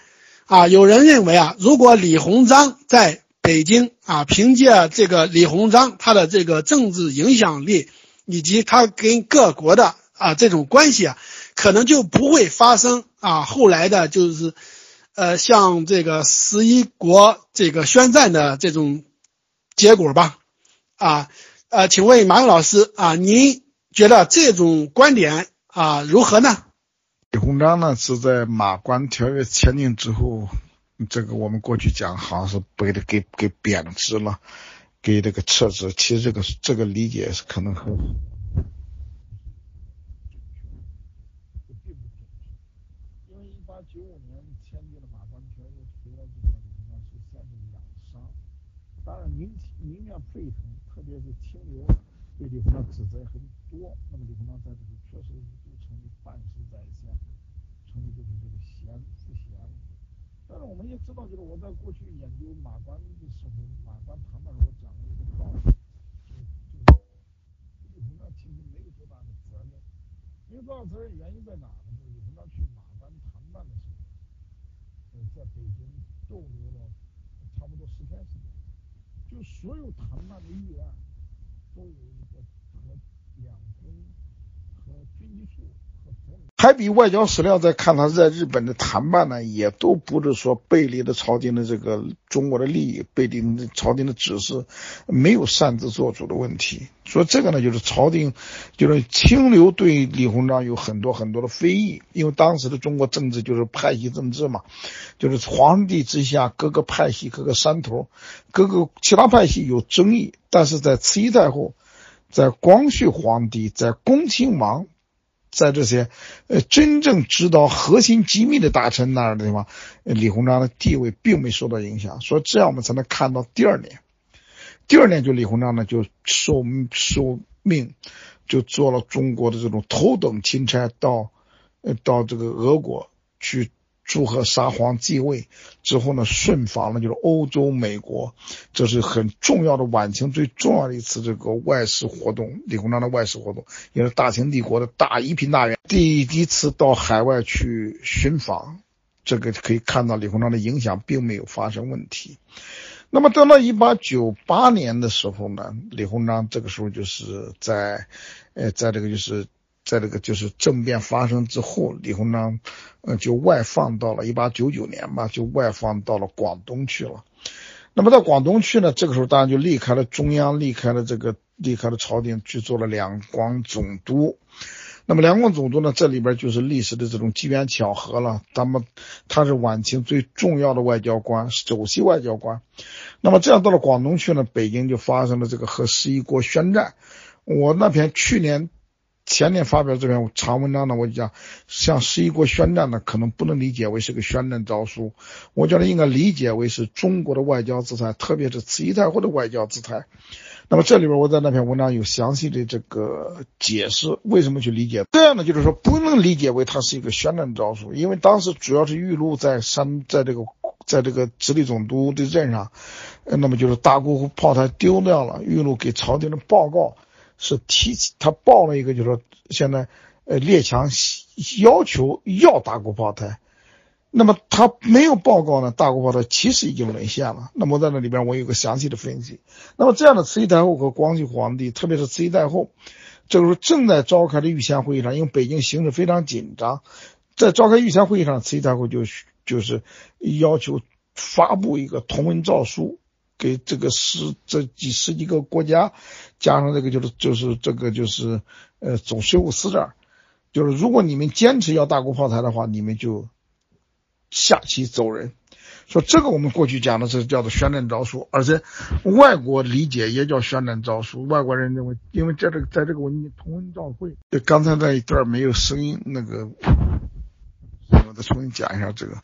啊。有人认为啊，如果李鸿章在北京啊，凭借这个李鸿章他的这个政治影响力以及他跟各国的啊这种关系啊。可能就不会发生啊，后来的就是，呃，像这个十一国这个宣战的这种结果吧，啊，呃，请问马老师啊，您觉得这种观点啊如何呢？李鸿章呢是在马关条约签订之后，这个我们过去讲好像是被他给给贬值了，给这个撤职，其实这个这个理解是可能很。八九五年签订了马关条约，回来之后，李鸿章是先是养伤，当然民民怨沸腾，特别是清流对李鸿章指责很多。那么李鸿章在这里确实就成为半死在线，成为就是这个贤不贤。但是我们也知道，就是我在过去研究马关的时候，马关谈判时候，我讲了一个道理，就是就是李鸿章其实没有多大的责任，没有多大责任原因在哪呢？就是李鸿章去马。谈谈判的时候，在北京逗留了差不多十天时间，就所有谈判的预案都有一个和两军和军机处。还比外交史料，再看他在日本的谈判呢，也都不是说背离了朝廷的这个中国的利益，背离朝廷的指示，没有擅自做主的问题。所以这个呢，就是朝廷，就是清流对李鸿章有很多很多的非议，因为当时的中国政治就是派系政治嘛，就是皇帝之下各个派系、各个山头、各个其他派系有争议，但是在慈禧太后、在光绪皇帝、在恭亲王。在这些呃真正知道核心机密的大臣那儿的地方，李鸿章的地位并没受到影响，所以这样我们才能看到第二年。第二年就李鸿章呢就受受命，就做了中国的这种头等钦差，到呃到这个俄国去。祝贺沙皇继位之后呢，顺访了就是欧洲、美国，这是很重要的晚清最重要的一次这个外事活动。李鸿章的外事活动也是大清帝国的大一品大员第一次到海外去寻访，这个可以看到李鸿章的影响并没有发生问题。那么到了一八九八年的时候呢，李鸿章这个时候就是在，呃，在这个就是。在这个就是政变发生之后，李鸿章，呃，就外放到了一八九九年吧，就外放到了广东去了。那么到广东去呢，这个时候当然就离开了中央，离开了这个，离开了朝廷，去做了两广总督。那么两广总督呢，这里边就是历史的这种机缘巧合了。他们他是晚清最重要的外交官，首席外交官。那么这样到了广东去呢，北京就发生了这个和十一国宣战。我那篇去年。前年发表这篇长文章呢，我就讲，向十一国宣战呢，可能不能理解为是个宣战诏书，我觉得应该理解为是中国的外交姿态，特别是慈禧太后的外交姿态。那么这里边我在那篇文章有详细的这个解释，为什么去理解这样呢？就是说不能理解为它是一个宣战诏书，因为当时主要是玉露在山，在这个在这个直隶总督的任上，那么就是大沽炮台丢掉了，玉露给朝廷的报告是提他报了一个，就是说现在呃列强要求要大沽炮台。那么他没有报告呢，大沽炮台其实已经沦陷了。那么在那里边我有个详细的分析。那么这样的慈禧太后和光绪皇帝，特别是慈禧太后，这个时候正在召开的御前会议上，因为北京形势非常紧张，在召开御前会议上，慈禧太后就就是要求发布一个同文诏书，给这个十这几十几个国家，加上这个就是就是这个就是呃总税务司这儿，就是如果你们坚持要大沽炮台的话，你们就。下棋走人，说这个我们过去讲的是叫做宣战诏书，而且外国理解也叫宣战诏书。外国人认为，因为在这个在这个文件同文照会，刚才那一段没有声音，那个我再重新讲一下这个。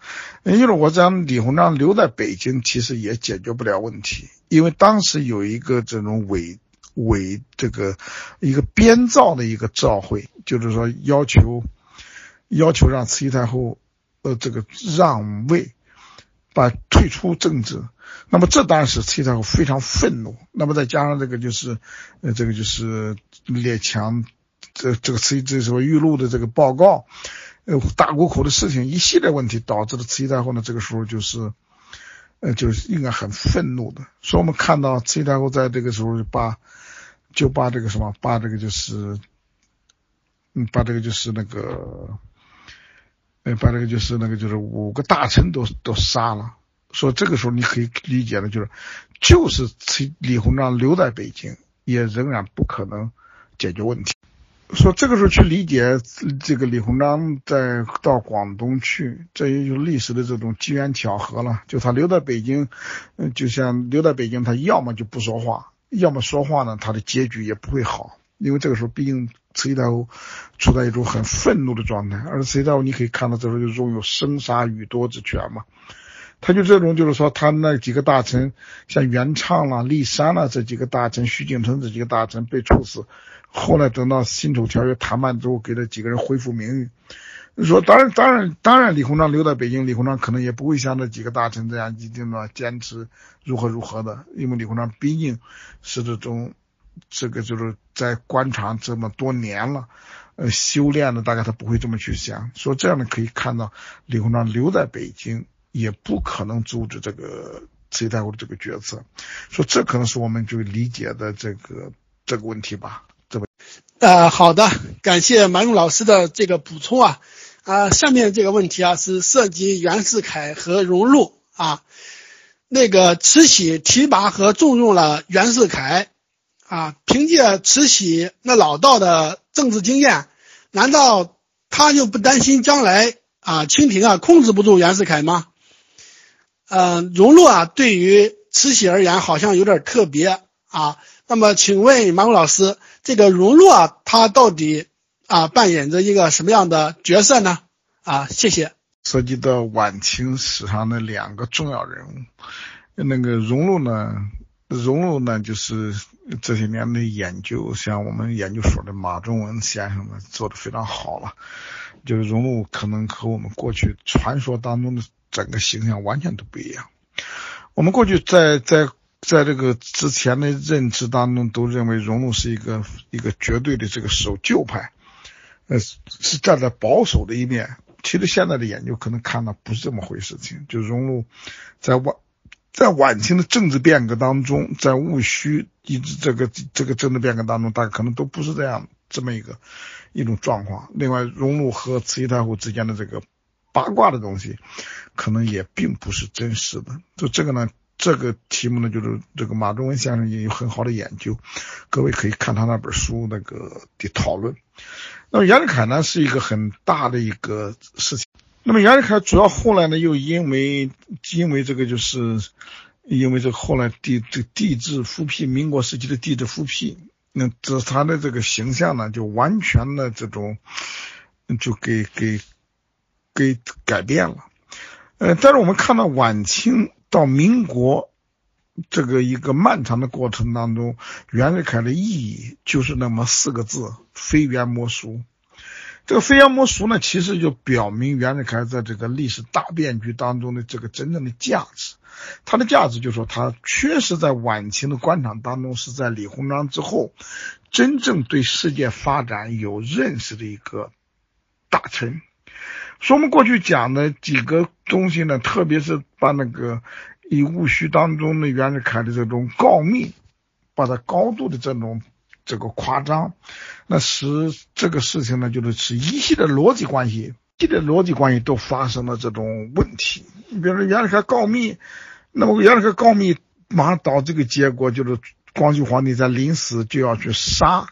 因为我讲李鸿章留在北京，其实也解决不了问题，因为当时有一个这种伪伪这个一个编造的一个诏会，就是说要求要求让慈禧太后。呃，这个让位，把退出政治，那么这当然是慈禧太后非常愤怒。那么再加上这个就是，呃，这个就是列强，这这个慈禧这时候玉露的这个报告，呃，大沽口的事情，一系列问题导致了慈禧太后呢，这个时候就是，呃，就是应该很愤怒的。所以我们看到慈禧太后在这个时候把，就把这个什么，把这个就是，嗯，把这个就是那个。呃，把这个就是那个就是五个大臣都都杀了，说这个时候你可以理解的，就是就是李鸿章留在北京也仍然不可能解决问题。说这个时候去理解这个李鸿章在到广东去，这也就历史的这种机缘巧合了。就他留在北京，嗯，就像留在北京，他要么就不说话，要么说话呢，他的结局也不会好，因为这个时候毕竟。慈禧太后处在一种很愤怒的状态，而慈禧太后你可以看到，这时候就拥有生杀予夺之权嘛。他就这种，就是说，他那几个大臣，像元畅啦、骊山啦这几个大臣，徐景春这几个大臣被处死，后来等到辛丑条约谈判之后，给了几个人恢复名誉。说当然，当然，当然，李鸿章留在北京，李鸿章可能也不会像这几个大臣这样一定的坚持如何如何的，因为李鸿章毕竟是这种。这个就是在官场这么多年了，呃，修炼的大概他不会这么去想。说这样的可以看到，李鸿章留在北京也不可能阻止这个慈禧太后的这个决策。说这可能是我们就理解的这个这个问题吧。呃，好的，感谢马勇老师的这个补充啊啊，下面这个问题啊是涉及袁世凯和荣禄啊，那个慈禧提拔和重用了袁世凯。啊，凭借慈禧那老道的政治经验，难道他就不担心将来啊清廷啊控制不住袁世凯吗？嗯，荣禄啊，对于慈禧而言好像有点特别啊。那么，请问马武老师，这个荣禄啊，他到底啊扮演着一个什么样的角色呢？啊，谢谢。涉及到晚清史上的两个重要人物，那个荣禄呢？荣禄呢，就是这些年的研究，像我们研究所的马仲文先生呢，做的非常好了。就是荣禄可能和我们过去传说当中的整个形象完全都不一样。我们过去在在在这个之前的认知当中，都认为荣禄是一个一个绝对的这个守旧派，呃，是站在保守的一面。其实现在的研究可能看到不是这么回事情，就荣禄在晚。在晚清的政治变革当中，在戊戌一直这个这个政治变革当中，大家可能都不是这样这么一个一种状况。另外，荣禄和慈禧太后之间的这个八卦的东西，可能也并不是真实的。就这个呢，这个题目呢，就是这个马仲文先生也有很好的研究，各位可以看他那本书那个的讨论。那么袁世凯呢，是一个很大的一个事情。那么袁世凯主要后来呢，又因为因为这个就是，因为这后来帝这帝制复辟，民国时期的帝制复辟，那这他的这个形象呢，就完全的这种，就给给给改变了。呃，但是我们看到晚清到民国这个一个漫长的过程当中，袁世凯的意义就是那么四个字：非袁莫属。这个飞扬魔术呢，其实就表明袁世凯在这个历史大变局当中的这个真正的价值。他的价值就是说，他确实在晚清的官场当中，是在李鸿章之后，真正对世界发展有认识的一个大臣。说我们过去讲的几个东西呢，特别是把那个以戊戌当中的袁世凯的这种告密，把它高度的这种这个夸张，那使这个事情呢，就是使一系列逻辑关系，系列逻辑关系都发生了这种问题。你比如说袁世凯告密，那么袁世凯告密，马上导这个结果就是光绪皇帝在临死就要去杀，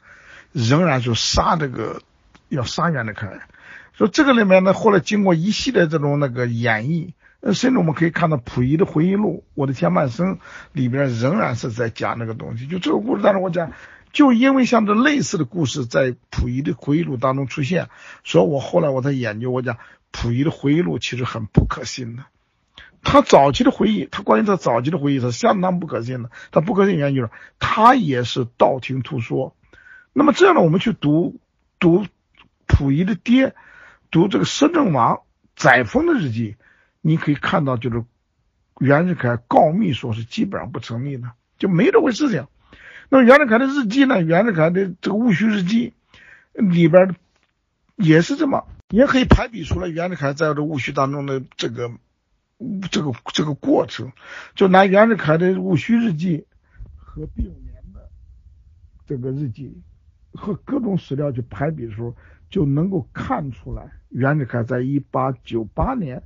仍然就杀这个要杀袁世凯。说这个里面呢，后来经过一系列这种那个演绎，呃，甚至我们可以看到溥仪的回忆录《我的前半生》里边仍然是在讲那个东西。就这个故事当中，我讲，就因为像这类似的故事在溥仪的回忆录当中出现，所以我后来我在研究，我讲溥仪的回忆录其实很不可信的。他早期的回忆，他关于他早期的回忆是相当不可信的。他不可信原因就是他也是道听途说。那么这样呢，我们去读读溥仪的爹。读这个摄政王载沣的日记，你可以看到，就是袁世凯告密说是基本上不成立的，就没这回事情。那么袁世凯的日记呢？袁世凯的这个戊戌日记里边也是这么，也可以排比出来袁世凯在这戊戌当中的这个这个这个过程。就拿袁世凯的戊戌日记和丙年的这个日记和各种史料去排比的时候。就能够看出来，袁世凯在一八九八年，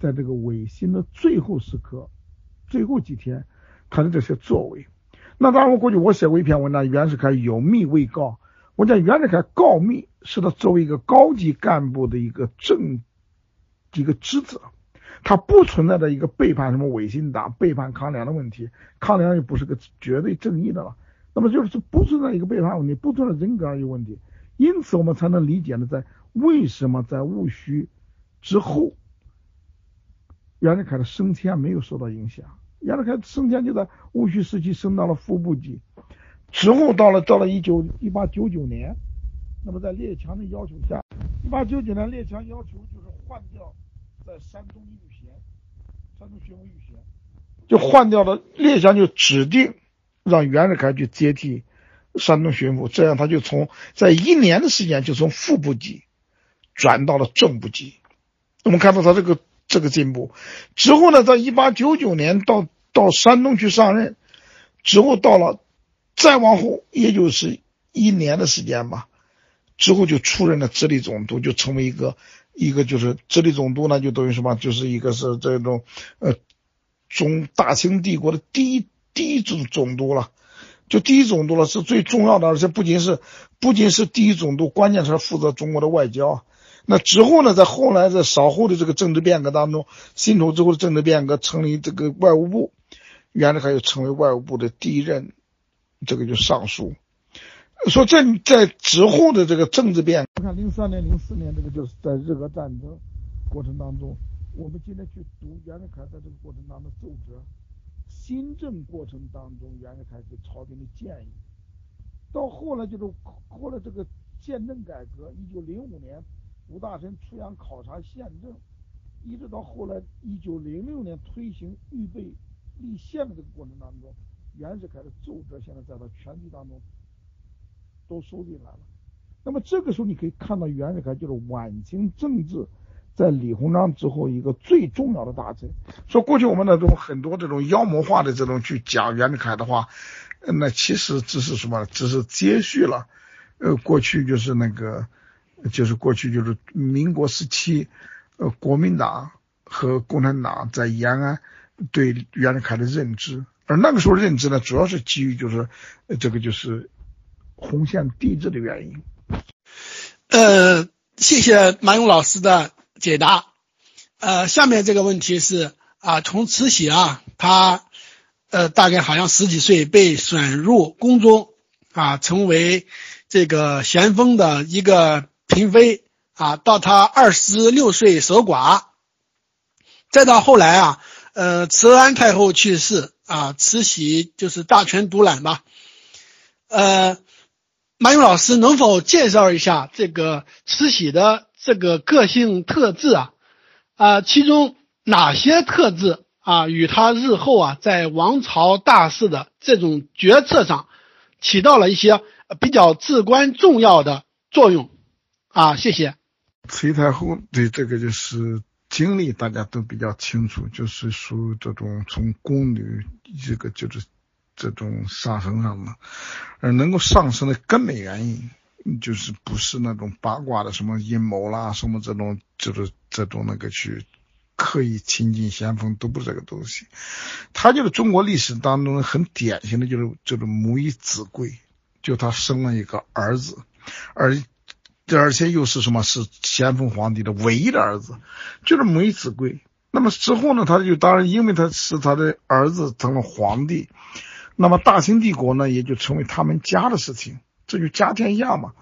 在这个维新的最后时刻、最后几天，他的这些作为。那当然，我过去我写过一篇文章，袁世凯有密未告。我讲袁世凯告密是他作为一个高级干部的一个正一个职责，他不存在的一个背叛什么维新党、背叛康梁的问题。康梁又不是个绝对正义的了，那么就是不存在一个背叛问题，不存在人格上有问题。因此，我们才能理解呢，在为什么在戊戌之后，袁世凯的升迁没有受到影响。袁世凯升迁就在戊戌时期升到了副部级，之后到了到了一九一八九九年，那么在列强的要求下，一八九九年列强要求就是换掉在山东御衔，山东巡抚御衔，就换掉了列强就指定让袁世凯去接替。山东巡抚，这样他就从在一年的时间就从副部级转到了正部级。我们看到他这个这个进步之后呢，在一八九九年到到山东去上任之后，到了再往后，也就是一年的时间吧，之后就出任了直隶总督，就成为一个一个就是直隶总督呢，就等于什么，就是一个是这种呃中大清帝国的第一第一总总督了。就第一总督了，是最重要的，而且不仅是不仅是第一总督，关键是负责中国的外交。那之后呢，在后来在稍后的这个政治变革当中，辛丑之后的政治变革，成立这个外务部，袁世凯又成为外务部的第一任，这个就尚书。说在在之后的这个政治变，你看零三年、零四年这个就是在日俄战争过程当中，我们今天去读袁世凯在这个过程当中奏折。新政过程当中，袁世凯给朝廷的建议，到后来就是后来这个宪政改革，一九零五年吴大臣出洋考察宪政，一直到后来一九零六年推行预备立宪的这个过程当中，袁世凯的奏折现在在他全集当中都收进来了。那么这个时候你可以看到，袁世凯就是晚清政治。在李鸿章之后，一个最重要的大臣。说过去我们那种很多这种妖魔化的这种去讲袁世凯的话，那其实只是什么？只是接续了，呃，过去就是那个，就是过去就是民国时期，呃，国民党和共产党在延安对袁世凯的认知，而那个时候认知呢，主要是基于就是这个就是红线帝制的原因。呃，谢谢马勇老师的。解答，呃，下面这个问题是啊，从慈禧啊，她呃大概好像十几岁被选入宫中啊，成为这个咸丰的一个嫔妃啊，到她二十六岁守寡，再到后来啊，呃，慈安太后去世啊，慈禧就是大权独揽吧，呃，马勇老师能否介绍一下这个慈禧的这个个性特质啊？啊，其中哪些特质啊与他日后啊在王朝大事的这种决策上起到了一些比较至关重要的作用？啊，谢谢。慈禧太后的这个就是经历，大家都比较清楚，就是属于这种从宫女这个就是。这种上升上的，而能够上升的根本原因，就是不是那种八卦的什么阴谋啦，什么这种就是这种那个去刻意亲近先锋，都不是这个东西。他就是中国历史当中很典型的就是这种母以子贵，就他生了一个儿子，而而且又是什么是咸丰皇帝的唯一的儿子，就是母以子贵。那么之后呢，他就当然因为他是他的儿子成了皇帝。那么大清帝国呢，也就成为他们家的事情，这就家天下嘛。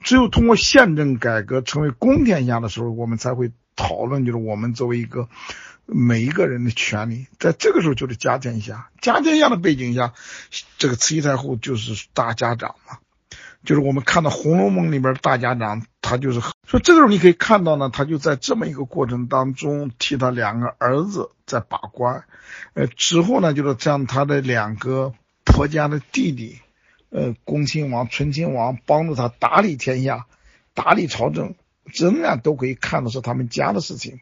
只有通过宪政改革成为公天下的时候，我们才会讨论，就是我们作为一个每一个人的权利，在这个时候就是家天下。家天下的背景下，这个慈禧太后就是大家长嘛，就是我们看到《红楼梦》里边大家长，他就是说这个时候你可以看到呢，他就在这么一个过程当中替他两个儿子在把关。呃，之后呢，就是将他的两个婆家的弟弟，呃，恭亲王、醇亲王帮助他打理天下、打理朝政，仍然都可以看到是他们家的事情。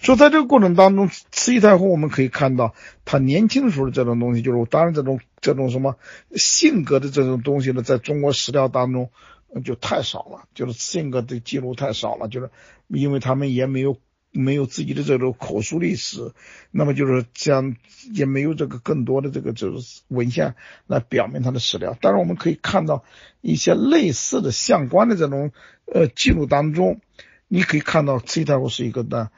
所以在这个过程当中，慈禧太后我们可以看到她年轻的时候的这种东西，就是当然这种这种什么性格的这种东西呢，在中国史料当中就太少了，就是性格的记录太少了，就是因为他们也没有。没有自己的这种口述历史，那么就是样，也没有这个更多的这个就是文献来表明他的史料。但是，我们可以看到一些类似的相关的这种呃记录当中，你可以看到慈禧太后是一个呢，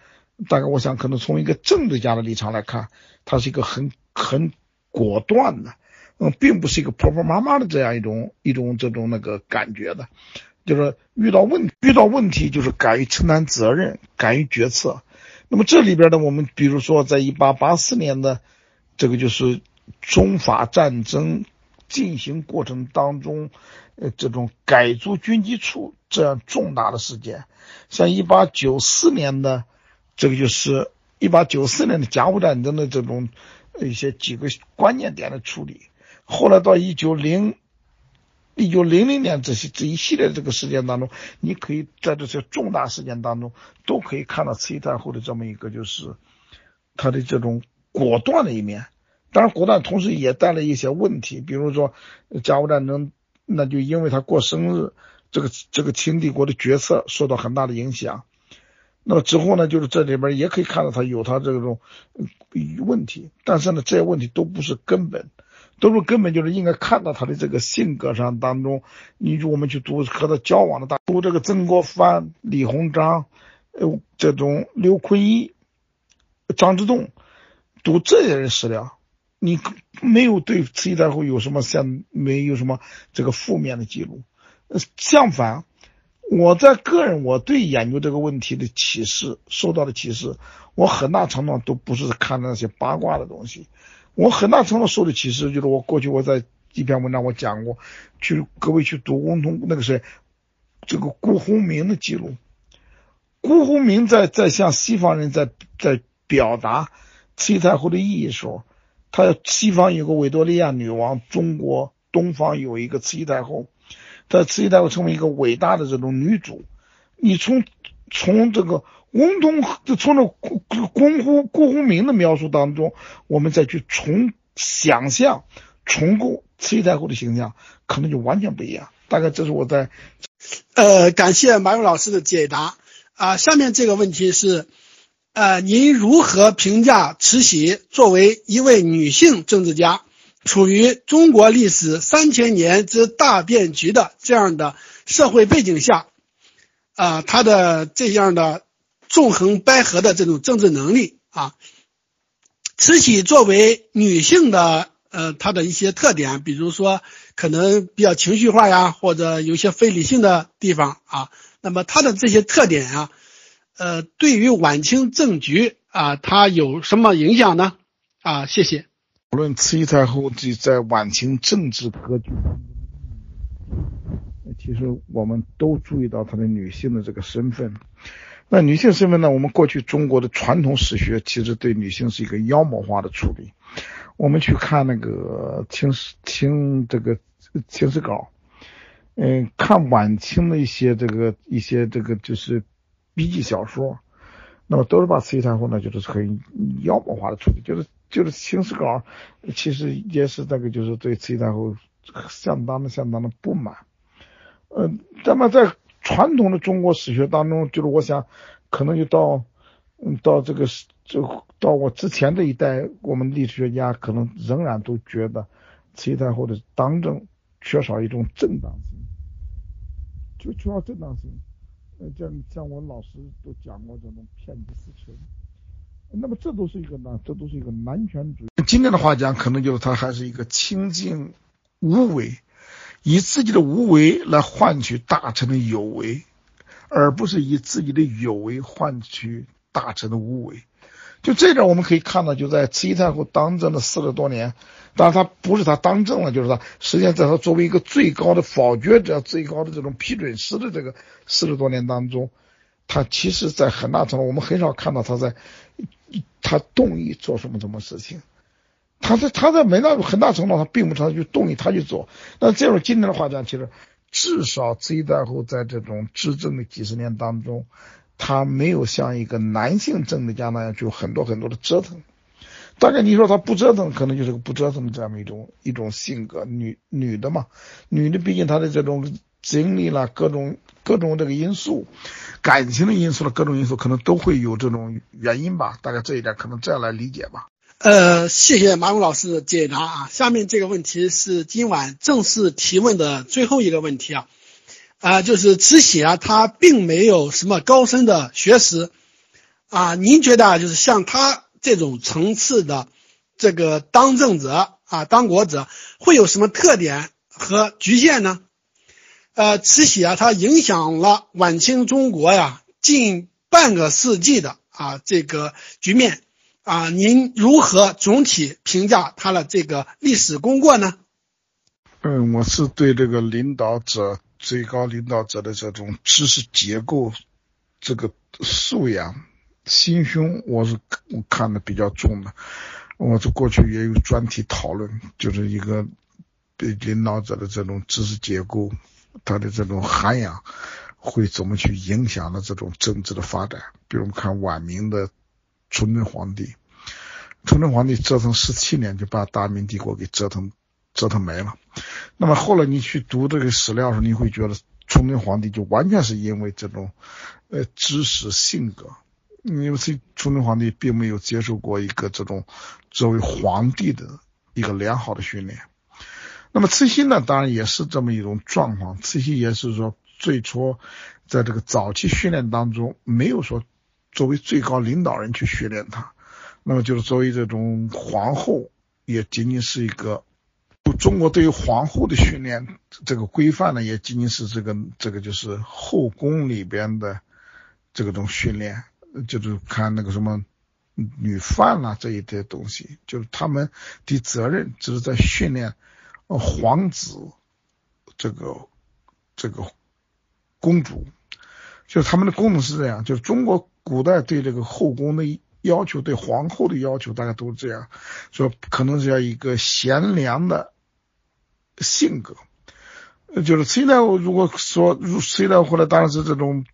大概我想可能从一个政治家的立场来看，他是一个很很果断的，嗯，并不是一个婆婆妈妈的这样一种一种这种那个感觉的。就是遇到问遇到问题，就是敢于承担责任，敢于决策。那么这里边呢，我们比如说，在一八八四年的这个就是中法战争进行过程当中，呃，这种改组军机处这样重大的事件，像一八九四年的这个就是一八九四年的甲午战争的这种一些几个关键点的处理，后来到一九零。一九零零年这些这一系列这个事件当中，你可以在这些重大事件当中都可以看到慈禧太后的这么一个就是她的这种果断的一面。当然，果断同时也带来一些问题，比如说甲午战争，那就因为她过生日，这个这个清帝国的决策受到很大的影响。那么之后呢，就是这里边也可以看到他有他这种问题，但是呢，这些问题都不是根本。都是根本就是应该看到他的这个性格上当中，你就我们去读和他交往的大读这个曾国藩、李鸿章，呃，这种刘坤一、张之洞，读这些人史料，你没有对慈禧太后有什么像没有什么这个负面的记录。相反，我在个人我对研究这个问题的启示受到的启示，我很大程度上都不是看那些八卦的东西。我很大程度受的启示，就是我过去我在一篇文章我讲过，去各位去读翁同那个谁，这个辜鸿铭的记录。辜鸿铭在在向西方人在在表达慈禧太后的意义时候，他西方有个维多利亚女王，中国东方有一个慈禧太后，他慈禧太后成为一个伟大的这种女主。你从从这个。翁同就从那顾顾顾顾鸿铭的描述当中，我们再去重想象、重构慈禧太后的形象，可能就完全不一样。大概这是我在，呃，感谢马勇老师的解答啊。下面这个问题是，呃，您如何评价慈禧作为一位女性政治家，处于中国历史三千年之大变局的这样的社会背景下，啊，她的这样的。纵横捭阖的这种政治能力啊，慈禧作为女性的呃，她的一些特点，比如说可能比较情绪化呀，或者有些非理性的地方啊，那么她的这些特点啊，呃，对于晚清政局啊，它有什么影响呢？啊，谢谢。无论慈禧太后在晚清政治格局。其实我们都注意到她的女性的这个身份。那女性身份呢？我们过去中国的传统史学其实对女性是一个妖魔化的处理。我们去看那个清史清这个清史稿，嗯，看晚清的一些这个一些这个就是笔记小说，那么都是把慈禧太后呢就是很妖魔化的处理，就是就是清史稿其实也是这个就是对慈禧太后相当的相当的不满。嗯，那么在传统的中国史学当中，就是我想，可能就到，嗯，到这个就到我之前这一代，我们历史学家可能仍然都觉得慈禧太后的当政缺少一种正当性，就缺少正当性。呃，像像我老师都讲过这种骗子思成，那么这都是一个呢，这都是一个男权主义。今天的话讲，可能就是他还是一个清静无为。以自己的无为来换取大臣的有为，而不是以自己的有为换取大臣的无为。就这点，我们可以看到，就在慈禧太后当政的四十多年，当然他不是他当政了，就是他实际上在他作为一个最高的否决者、最高的这种批准师的这个四十多年当中，他其实在很大程度，我们很少看到他在他动意做什么什么事情。他在他在很大很大程度上并不他去动力他去做。那这种今天的话讲，其实至少慈禧太后在这种执政的几十年当中，他没有像一个男性政治家那样就很多很多的折腾。大概你说他不折腾，可能就是个不折腾的这样一种一种性格。女女的嘛，女的毕竟她的这种经历了，各种各种这个因素，感情的因素了，各种因素可能都会有这种原因吧。大概这一点可能这样来理解吧。呃，谢谢马勇老师的解答啊。下面这个问题是今晚正式提问的最后一个问题啊，啊，就是慈禧啊，她并没有什么高深的学识啊。您觉得啊，就是像她这种层次的这个当政者啊，当国者会有什么特点和局限呢？呃，慈禧啊，她影响了晚清中国呀近半个世纪的啊这个局面。啊，您如何总体评价他的这个历史功过呢？嗯，我是对这个领导者、最高领导者的这种知识结构、这个素养、心胸，我是我看的比较重的。我这过去也有专题讨论，就是一个对领导者的这种知识结构，他的这种涵养会怎么去影响了这种政治的发展。比如我们看晚明的。崇祯皇帝，崇祯皇帝折腾十七年就把大明帝国给折腾折腾没了。那么后来你去读这个史料的时候，你会觉得崇祯皇帝就完全是因为这种呃知识性格，因为是崇祯皇帝并没有接受过一个这种作为皇帝的一个良好的训练。那么慈禧呢，当然也是这么一种状况。慈禧也是说最初在这个早期训练当中没有说。作为最高领导人去训练他，那么就是作为这种皇后，也仅仅是一个中国对于皇后的训练这个规范呢，也仅仅是这个这个就是后宫里边的这个种训练，就是看那个什么女犯啦这一些东西，就是他们的责任只是在训练皇子这个这个公主，就是他们的功能是这样，就是中国。古代对这个后宫的要求，对皇后的要求，大家都是这样说，可能是要一个贤良的性格。就是隋太后，如果说如隋太后来当然是这种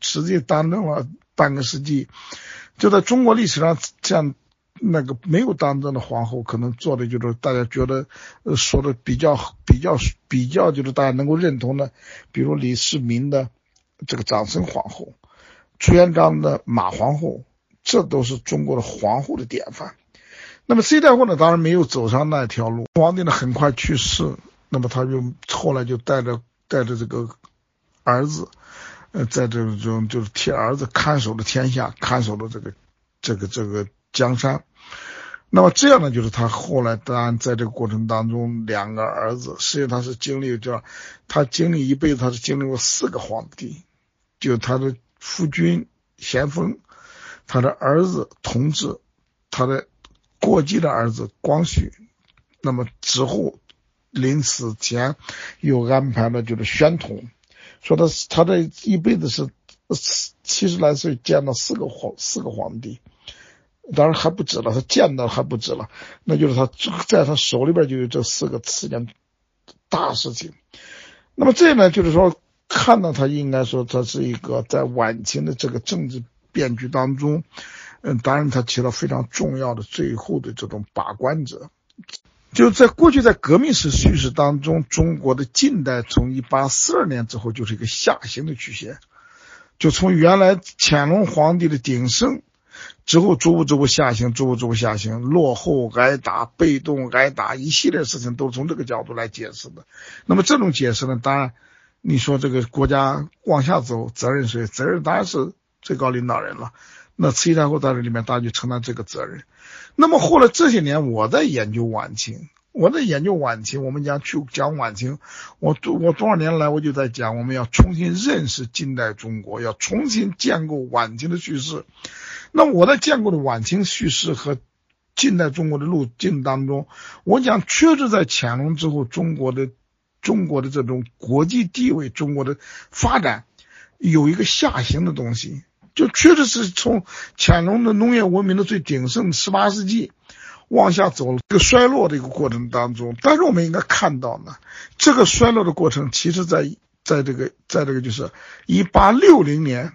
实际当政了半个世纪，就在中国历史上，像那个没有当政的皇后，可能做的就是大家觉得说的比较比较比较，就是大家能够认同的，比如李世民的这个长孙皇后。朱元璋的马皇后，这都是中国的皇后的典范。那么慈禧太后呢，当然没有走上那条路。皇帝呢很快去世，那么他就后来就带着带着这个儿子，呃，在这种就是替儿子看守了天下，看守了这个这个这个江山。那么这样呢，就是他后来当然在这个过程当中，两个儿子，实际上他是经历叫他经历一辈子，他是经历过四个皇帝，就他的。夫君咸丰，他的儿子同治，他的过继的儿子光绪，那么之后临死前又安排了就是宣统，说他他这一辈子是七十来岁见了四个皇四个皇帝，当然还不止了，他见到还不止了，那就是他在他手里边就有这四个四件大事情。那么这呢，就是说看到他应该说他是一个在晚清的这个政治变局当中，嗯，当然他起了非常重要的最后的这种把关者。就在过去，在革命史叙事当中，中国的近代从一八四二年之后就是一个下行的曲线，就从原来乾隆皇帝的鼎盛之后，逐步逐步下行，逐步逐步下行，落后、挨打、被动、挨打，一系列事情都从这个角度来解释的。那么这种解释呢，当然你说这个国家往下走，责任谁？责任当然是最高领导人了。那慈禧太后在这里面，大家就承担这个责任。那么后来这些年，我在研究晚清，我在研究晚清。我们讲去讲晚清，我多我多少年来我就在讲，我们要重新认识近代中国，要重新建构晚清的叙事。那我在建构的晚清叙事和近代中国的路径当中，我讲确实在乾隆之后，中国的中国的这种国际地位，中国的发展有一个下行的东西。就确实是从乾隆的农业文明的最鼎盛十八世纪往下走了一个衰落的一个过程当中，但是我们应该看到呢，这个衰落的过程，其实在在这个在这个就是一八六零年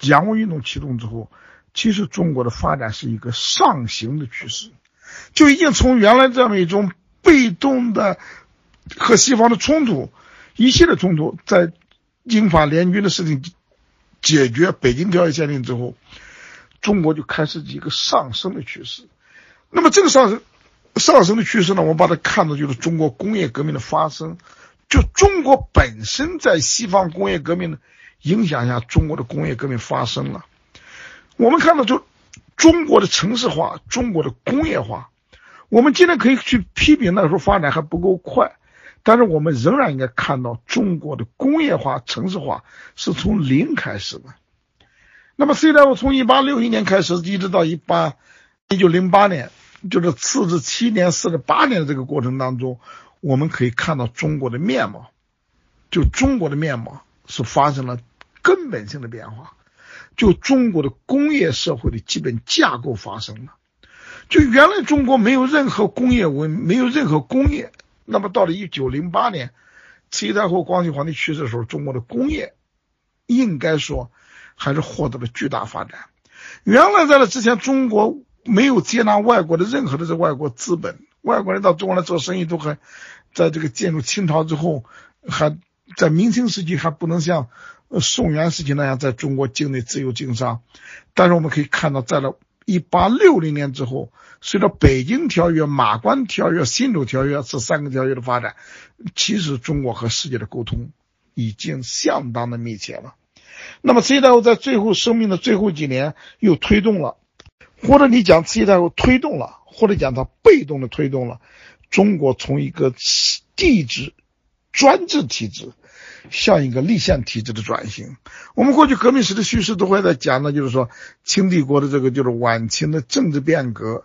洋务运动启动之后，其实中国的发展是一个上行的趋势，就已经从原来这么一种被动的和西方的冲突，一系列冲突，在英法联军的事情。解决北京条约签订之后，中国就开始一个上升的趋势。那么这个上升上升的趋势呢，我把它看作就是中国工业革命的发生。就中国本身在西方工业革命的影响下，中国的工业革命发生了。我们看到就中国的城市化，中国的工业化，我们今天可以去批评那时候发展还不够快。但是我们仍然应该看到，中国的工业化、城市化是从零开始的。那么，虽然我从一八六一年开始，一直到一八一九零八年，就是次之七年、四十八年的这个过程当中，我们可以看到中国的面貌，就中国的面貌是发生了根本性的变化，就中国的工业社会的基本架构发生了。就原来中国没有任何工业文，没有任何工业。那么到了一九零八年，慈禧太后、光绪皇帝去世的时候，中国的工业应该说还是获得了巨大发展。原来在那之前，中国没有接纳外国的任何的这外国资本，外国人到中国来做生意都还在这个进入清朝之后，还在明清时期还不能像宋元时期那样在中国境内自由经商。但是我们可以看到，在了。一八六零年之后，随着《北京条约》《马关条约》《辛丑条约》这三个条约的发展，其实中国和世界的沟通已经相当的密切了。那么，慈禧太后在最后生命的最后几年又推动了，或者你讲慈禧太后推动了，或者讲她被动的推动了中国从一个帝制专制体制。像一个立宪体制的转型，我们过去革命史的叙事都会在讲的，就是说清帝国的这个就是晚清的政治变革，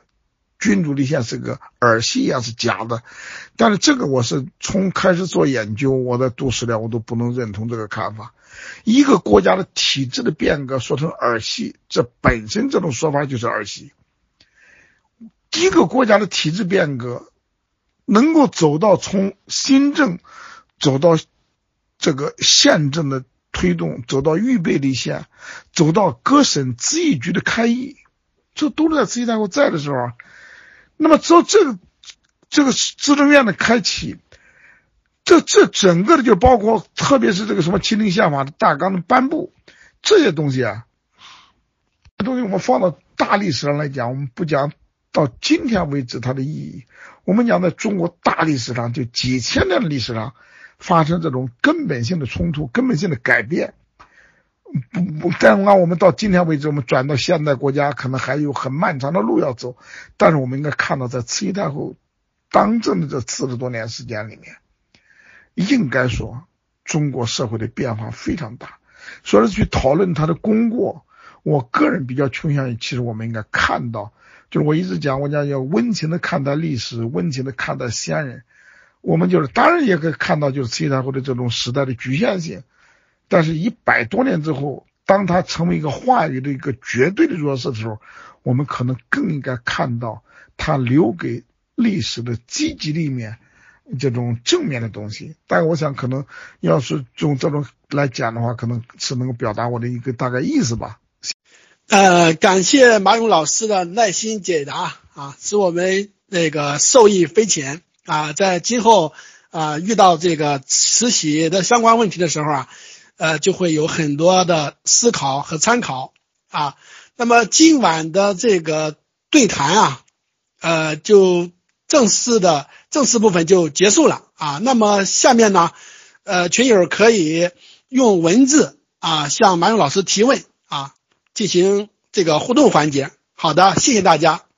君主立宪是个儿戏呀，是假的。但是这个我是从开始做研究，我在读史料，我都不能认同这个看法。一个国家的体制的变革说成儿戏，这本身这种说法就是儿戏。一个国家的体制变革能够走到从新政走到。这个宪政的推动，走到预备立宪，走到各省咨议局的开议，这都是在慈禧太后在的时候。那么，走这个这个资政院的开启，这这整个的就包括，特别是这个什么《钦定宪法》的大纲的颁布，这些东西啊，这东西我们放到大历史上来讲，我们不讲到今天为止它的意义，我们讲在中国大历史上，就几千年的历史上。发生这种根本性的冲突、根本性的改变，不不，但按我们到今天为止，我们转到现代国家，可能还有很漫长的路要走。但是我们应该看到，在慈禧太后当政的这四十多年时间里面，应该说中国社会的变化非常大。所以去讨论她的功过，我个人比较倾向于，其实我们应该看到，就是我一直讲，我讲要温情的看待历史，温情的看待先人。我们就是当然也可以看到，就是慈禧太后的这种时代的局限性。但是，一百多年之后，当他成为一个话语的一个绝对的弱势的时候，我们可能更应该看到他留给历史的积极的一面。这种正面的东西，但我想可能要是用这种来讲的话，可能是能够表达我的一个大概意思吧。呃，感谢马勇老师的耐心解答啊，使我们那个受益匪浅啊，在今后啊遇到这个慈禧的相关问题的时候啊，呃，就会有很多的思考和参考啊。那么今晚的这个对谈啊，呃，就正式的。正式部分就结束了啊，那么下面呢，呃，群友可以用文字啊向马勇老师提问啊，进行这个互动环节。好的，谢谢大家。